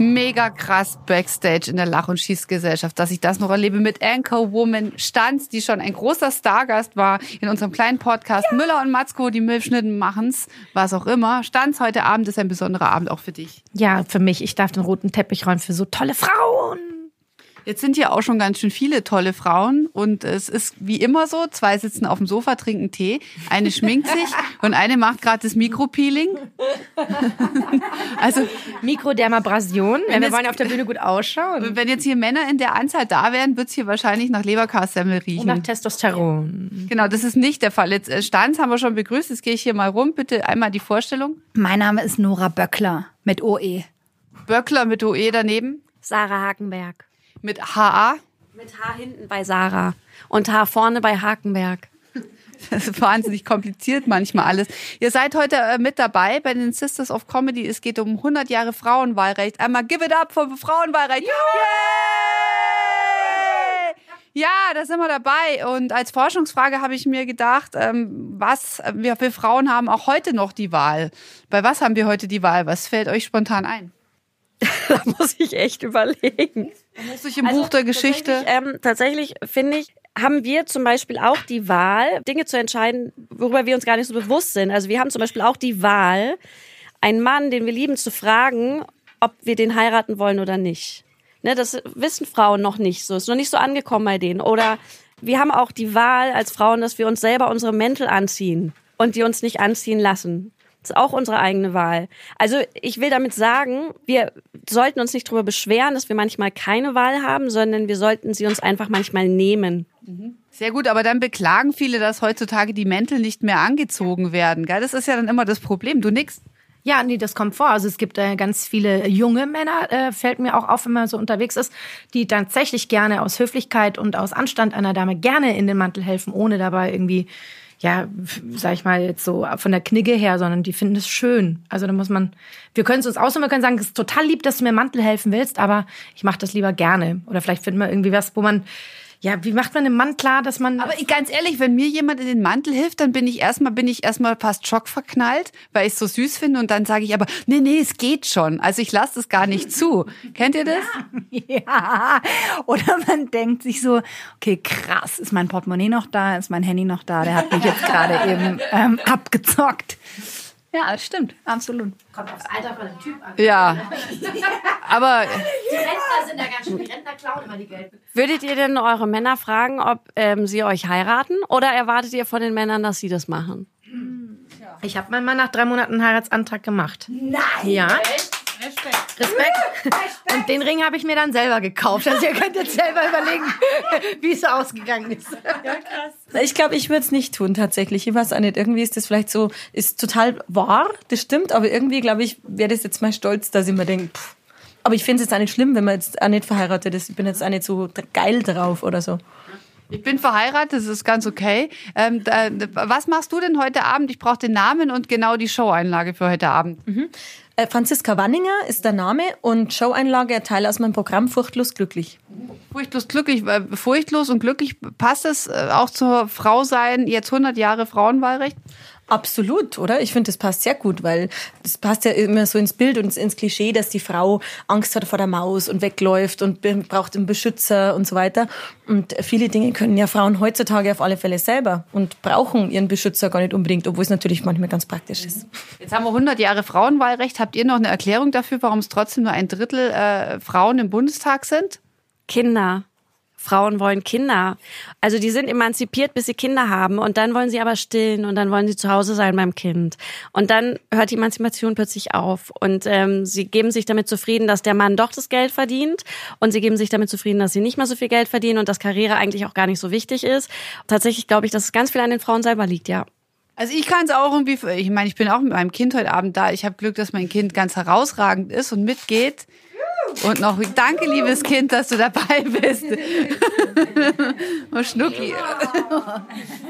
Speaker 2: Mega krass Backstage in der Lach- und Schießgesellschaft, dass ich das noch erlebe mit Anchor Woman Stanz, die schon ein großer Stargast war in unserem kleinen Podcast Müller und Matzko, die Milchschnitten machen's, was auch immer. Stanz heute Abend ist ein besonderer Abend auch für dich.
Speaker 4: Ja, für mich. Ich darf den roten Teppich räumen für so tolle Frauen.
Speaker 2: Jetzt sind hier auch schon ganz schön viele tolle Frauen und es ist wie immer so, zwei sitzen auf dem Sofa, trinken Tee, eine schminkt sich und eine macht gerade das Mikropeeling. also
Speaker 4: Mikrodermabrasion. Ja, wir wollen auf der Bühne gut ausschauen.
Speaker 2: wenn jetzt hier Männer in der Anzahl da wären, wird's hier wahrscheinlich nach Leberkassemmel
Speaker 4: Und
Speaker 2: riechen.
Speaker 4: nach Testosteron.
Speaker 2: Genau, das ist nicht der Fall. Jetzt äh, Stanz haben wir schon begrüßt, jetzt gehe ich hier mal rum. Bitte einmal die Vorstellung.
Speaker 5: Mein Name ist Nora Böckler mit OE.
Speaker 2: Böckler mit OE daneben,
Speaker 6: Sarah Hakenberg.
Speaker 2: Mit HA.
Speaker 6: Mit Haar hinten bei Sarah und Haar vorne bei Hakenberg.
Speaker 2: Das ist wahnsinnig kompliziert manchmal alles. Ihr seid heute äh, mit dabei bei den Sisters of Comedy. Es geht um 100 Jahre Frauenwahlrecht. Einmal give it up für Frauenwahlrecht. Yay! Ja, da sind wir dabei. Und als Forschungsfrage habe ich mir gedacht, ähm, was wir, wir Frauen haben auch heute noch die Wahl. Bei was haben wir heute die Wahl? Was fällt euch spontan ein?
Speaker 6: Da muss ich echt überlegen.
Speaker 2: Muss ich im Buch der Geschichte?
Speaker 6: Tatsächlich, ähm, tatsächlich finde ich, haben wir zum Beispiel auch die Wahl, Dinge zu entscheiden, worüber wir uns gar nicht so bewusst sind. Also wir haben zum Beispiel auch die Wahl, einen Mann, den wir lieben, zu fragen, ob wir den heiraten wollen oder nicht. Ne, das wissen Frauen noch nicht so, ist noch nicht so angekommen bei denen. Oder wir haben auch die Wahl als Frauen, dass wir uns selber unsere Mäntel anziehen und die uns nicht anziehen lassen. Das ist auch unsere eigene Wahl. Also ich will damit sagen, wir sollten uns nicht darüber beschweren, dass wir manchmal keine Wahl haben, sondern wir sollten sie uns einfach manchmal nehmen.
Speaker 2: Sehr gut, aber dann beklagen viele, dass heutzutage die Mäntel nicht mehr angezogen werden. Gell? Das ist ja dann immer das Problem. Du nix.
Speaker 4: Ja, nee, das kommt vor. Also es gibt äh, ganz viele junge Männer, äh, fällt mir auch auf, wenn man so unterwegs ist, die tatsächlich gerne aus Höflichkeit und aus Anstand einer Dame gerne in den Mantel helfen, ohne dabei irgendwie, ja, sag ich mal, jetzt so von der Knigge her, sondern die finden es schön. Also da muss man, wir können es uns aussuchen, wir können sagen, es ist total lieb, dass du mir Mantel helfen willst, aber ich mache das lieber gerne. Oder vielleicht finden wir irgendwie was, wo man Ja, wie macht man einem Mann klar, dass man.
Speaker 2: Aber ganz ehrlich, wenn mir jemand in den Mantel hilft, dann bin ich erstmal, bin ich erstmal fast schockverknallt, weil ich es so süß finde und dann sage ich aber, nee, nee, es geht schon. Also ich lasse es gar nicht zu. Kennt ihr das?
Speaker 5: Ja. Oder man denkt sich so, okay, krass, ist mein Portemonnaie noch da, ist mein Handy noch da, der hat mich jetzt gerade eben ähm, abgezockt. Ja, das stimmt, absolut.
Speaker 4: Kommt aufs Alter von dem Typ an.
Speaker 2: Ja. Aber
Speaker 4: Die Rentner sind da ganz schön, die Rentner klauen immer die Geld.
Speaker 6: Würdet ihr denn eure Männer fragen, ob ähm, sie euch heiraten? Oder erwartet ihr von den Männern, dass sie das machen?
Speaker 4: Ich habe meinem Mann nach drei Monaten einen Heiratsantrag gemacht. Nein! Ja. Respekt. Und den Ring habe ich mir dann selber gekauft. Also ihr könnt jetzt selber überlegen, wie es ausgegangen ist.
Speaker 7: Ich glaube, ich würde es nicht tun tatsächlich. Ich weiß auch nicht. Irgendwie ist das vielleicht so, ist total wahr, das stimmt, aber irgendwie, glaube ich, wäre das jetzt mal stolz, dass ich mir denke, pff. aber ich finde es jetzt auch nicht schlimm, wenn man jetzt auch nicht verheiratet ist. Ich bin jetzt auch nicht so geil drauf oder so.
Speaker 2: ich bin verheiratet, das ist ganz okay. Ähm, da, was machst du denn heute Abend? Ich brauche den Namen und genau die Showeinlage für heute Abend.
Speaker 7: Äh, Franziska Wanninger ist der Name und Showeinlage, ein Teil aus meinem Programm Furchtlos glücklich.
Speaker 2: Furchtlos glücklich, äh, furchtlos und glücklich. Passt es äh, auch zur Frau sein, jetzt 100 Jahre Frauenwahlrecht?
Speaker 7: Absolut, oder? Ich finde, das passt sehr gut, weil das passt ja immer so ins Bild und ins Klischee, dass die Frau Angst hat vor der Maus und wegläuft und braucht einen Beschützer und so weiter. Und viele Dinge können ja Frauen heutzutage auf alle Fälle selber und brauchen ihren Beschützer gar nicht unbedingt, obwohl es natürlich manchmal ganz praktisch ist.
Speaker 2: Jetzt haben wir 100 Jahre Frauenwahlrecht. Habt ihr noch eine Erklärung dafür, warum es trotzdem nur ein Drittel äh, Frauen im Bundestag sind?
Speaker 6: Kinder. Frauen wollen Kinder. Also die sind emanzipiert, bis sie Kinder haben und dann wollen sie aber stillen und dann wollen sie zu Hause sein beim Kind. Und dann hört die Emanzipation plötzlich auf und ähm, sie geben sich damit zufrieden, dass der Mann doch das Geld verdient und sie geben sich damit zufrieden, dass sie nicht mehr so viel Geld verdienen und dass Karriere eigentlich auch gar nicht so wichtig ist. Tatsächlich glaube ich, dass es ganz viel an den Frauen selber liegt, ja.
Speaker 2: Also ich kann es auch irgendwie, ich meine, ich bin auch mit meinem Kind heute Abend da. Ich habe Glück, dass mein Kind ganz herausragend ist und mitgeht. Und noch, danke, liebes Kind, dass du dabei bist. oh, Schnucki.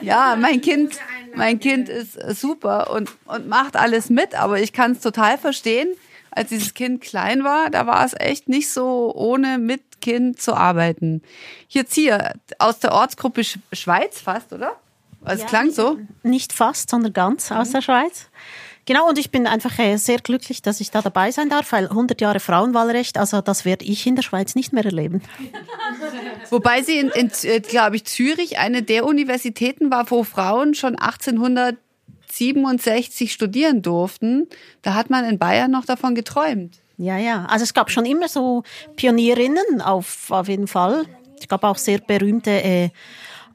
Speaker 2: Ja, mein Kind, mein Kind ist super und, und macht alles mit, aber ich kann es total verstehen. Als dieses Kind klein war, da war es echt nicht so, ohne mit Kind zu arbeiten. Jetzt hier, aus der Ortsgruppe Sch Schweiz fast, oder? Es klang so.
Speaker 8: Nicht fast, sondern ganz aus der Schweiz. Genau, und ich bin einfach äh, sehr glücklich, dass ich da dabei sein darf, weil 100 Jahre Frauenwahlrecht, also das werde ich in der Schweiz nicht mehr erleben.
Speaker 2: Wobei sie in, in äh, glaube ich, Zürich eine der Universitäten war, wo Frauen schon 1867 studieren durften. Da hat man in Bayern noch davon geträumt.
Speaker 8: Ja, ja, also es gab schon immer so Pionierinnen auf, auf jeden Fall. Es gab auch sehr berühmte äh,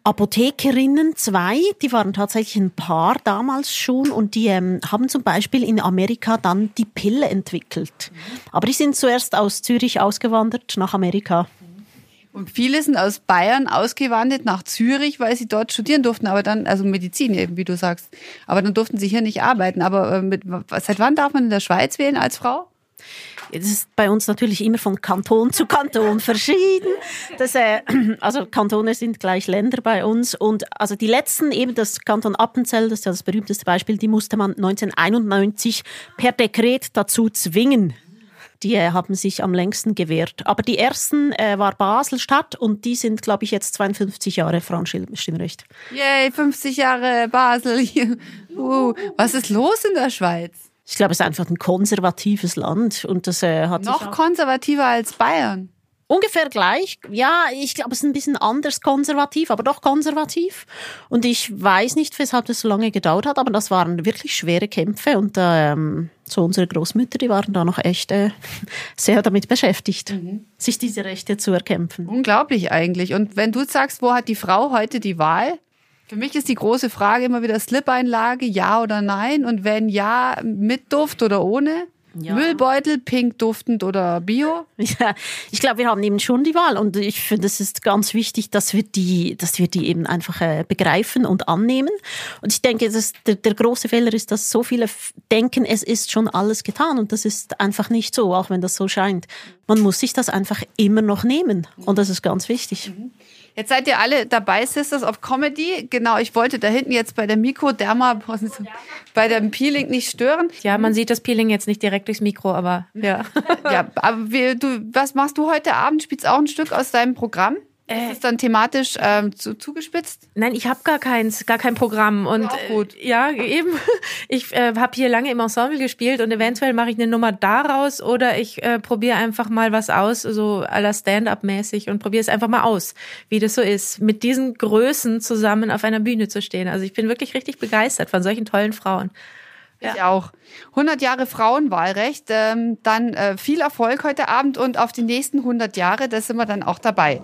Speaker 8: Apothekerinnen, zwei, die waren tatsächlich ein Paar damals schon und die ähm, haben zum Beispiel in Amerika dann die Pille entwickelt. Aber die sind zuerst aus Zürich ausgewandert nach Amerika.
Speaker 2: Und viele sind aus Bayern ausgewandert nach Zürich, weil sie dort studieren durften, aber dann, also Medizin eben, wie du sagst. Aber dann durften sie hier nicht arbeiten. Aber äh, mit, seit wann darf man in der Schweiz wählen als Frau?
Speaker 8: Das ist bei uns natürlich immer von Kanton zu Kanton verschieden. Das, äh, also Kantone sind gleich Länder bei uns. Und also die letzten, eben das Kanton Appenzell, das ist ja das berühmteste Beispiel, die musste man 1991 per Dekret dazu zwingen. Die äh, haben sich am längsten gewehrt. Aber die ersten äh, war Basel-Stadt und die sind, glaube ich, jetzt 52 Jahre Frauenstimmrecht.
Speaker 2: Yay, 50 Jahre Basel. uh, was ist los in der Schweiz?
Speaker 8: Ich glaube, es ist einfach ein konservatives Land und das äh, hat
Speaker 2: Noch konservativer als Bayern.
Speaker 8: Ungefähr gleich. Ja, ich glaube, es ist ein bisschen anders konservativ, aber doch konservativ. Und ich weiß nicht, weshalb das so lange gedauert hat, aber das waren wirklich schwere Kämpfe und ähm, so unsere Großmütter, die waren da noch echt äh, sehr damit beschäftigt, sich diese Rechte zu erkämpfen.
Speaker 2: Unglaublich eigentlich. Und wenn du sagst, wo hat die Frau heute die Wahl? Für mich ist die große Frage immer wieder Slip-Einlage, ja oder nein? Und wenn ja, mit Duft oder ohne? Müllbeutel, pink duftend oder bio?
Speaker 8: Ja, ich glaube, wir haben eben schon die Wahl und ich finde, es ist ganz wichtig, dass wir die, dass wir die eben einfach äh, begreifen und annehmen. Und ich denke, dass der, der große Fehler ist, dass so viele denken, es ist schon alles getan und das ist einfach nicht so, auch wenn das so scheint. Man muss sich das einfach immer noch nehmen und das ist ganz wichtig.
Speaker 2: Jetzt seid ihr alle dabei, Sisters of Comedy. Genau, ich wollte da hinten jetzt bei der Mikroderma, bei dem Peeling nicht stören.
Speaker 4: Ja, man sieht das Peeling jetzt nicht direkt durchs Mikro, aber ja.
Speaker 2: Ja, aber wir, du, was machst du heute Abend? Spielst auch ein Stück aus deinem Programm? Ist es dann thematisch ähm, zu, zugespitzt?
Speaker 9: Nein, ich habe gar keins, gar kein Programm und
Speaker 2: auch gut.
Speaker 9: Äh, ja, eben. Ich äh, habe hier lange im Ensemble gespielt und eventuell mache ich eine Nummer daraus oder ich äh, probiere einfach mal was aus, so à la Stand-up mäßig und probiere es einfach mal aus, wie das so ist, mit diesen Größen zusammen auf einer Bühne zu stehen. Also ich bin wirklich richtig begeistert von solchen tollen Frauen.
Speaker 2: Ich auch. 100 Jahre Frauenwahlrecht. Ähm, dann äh, viel Erfolg heute Abend und auf die nächsten 100 Jahre, da sind wir dann auch dabei.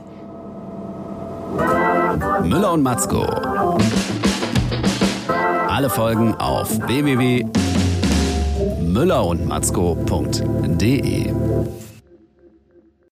Speaker 1: Müller und Matzko. Alle Folgen auf www.müllerundmatzko.de.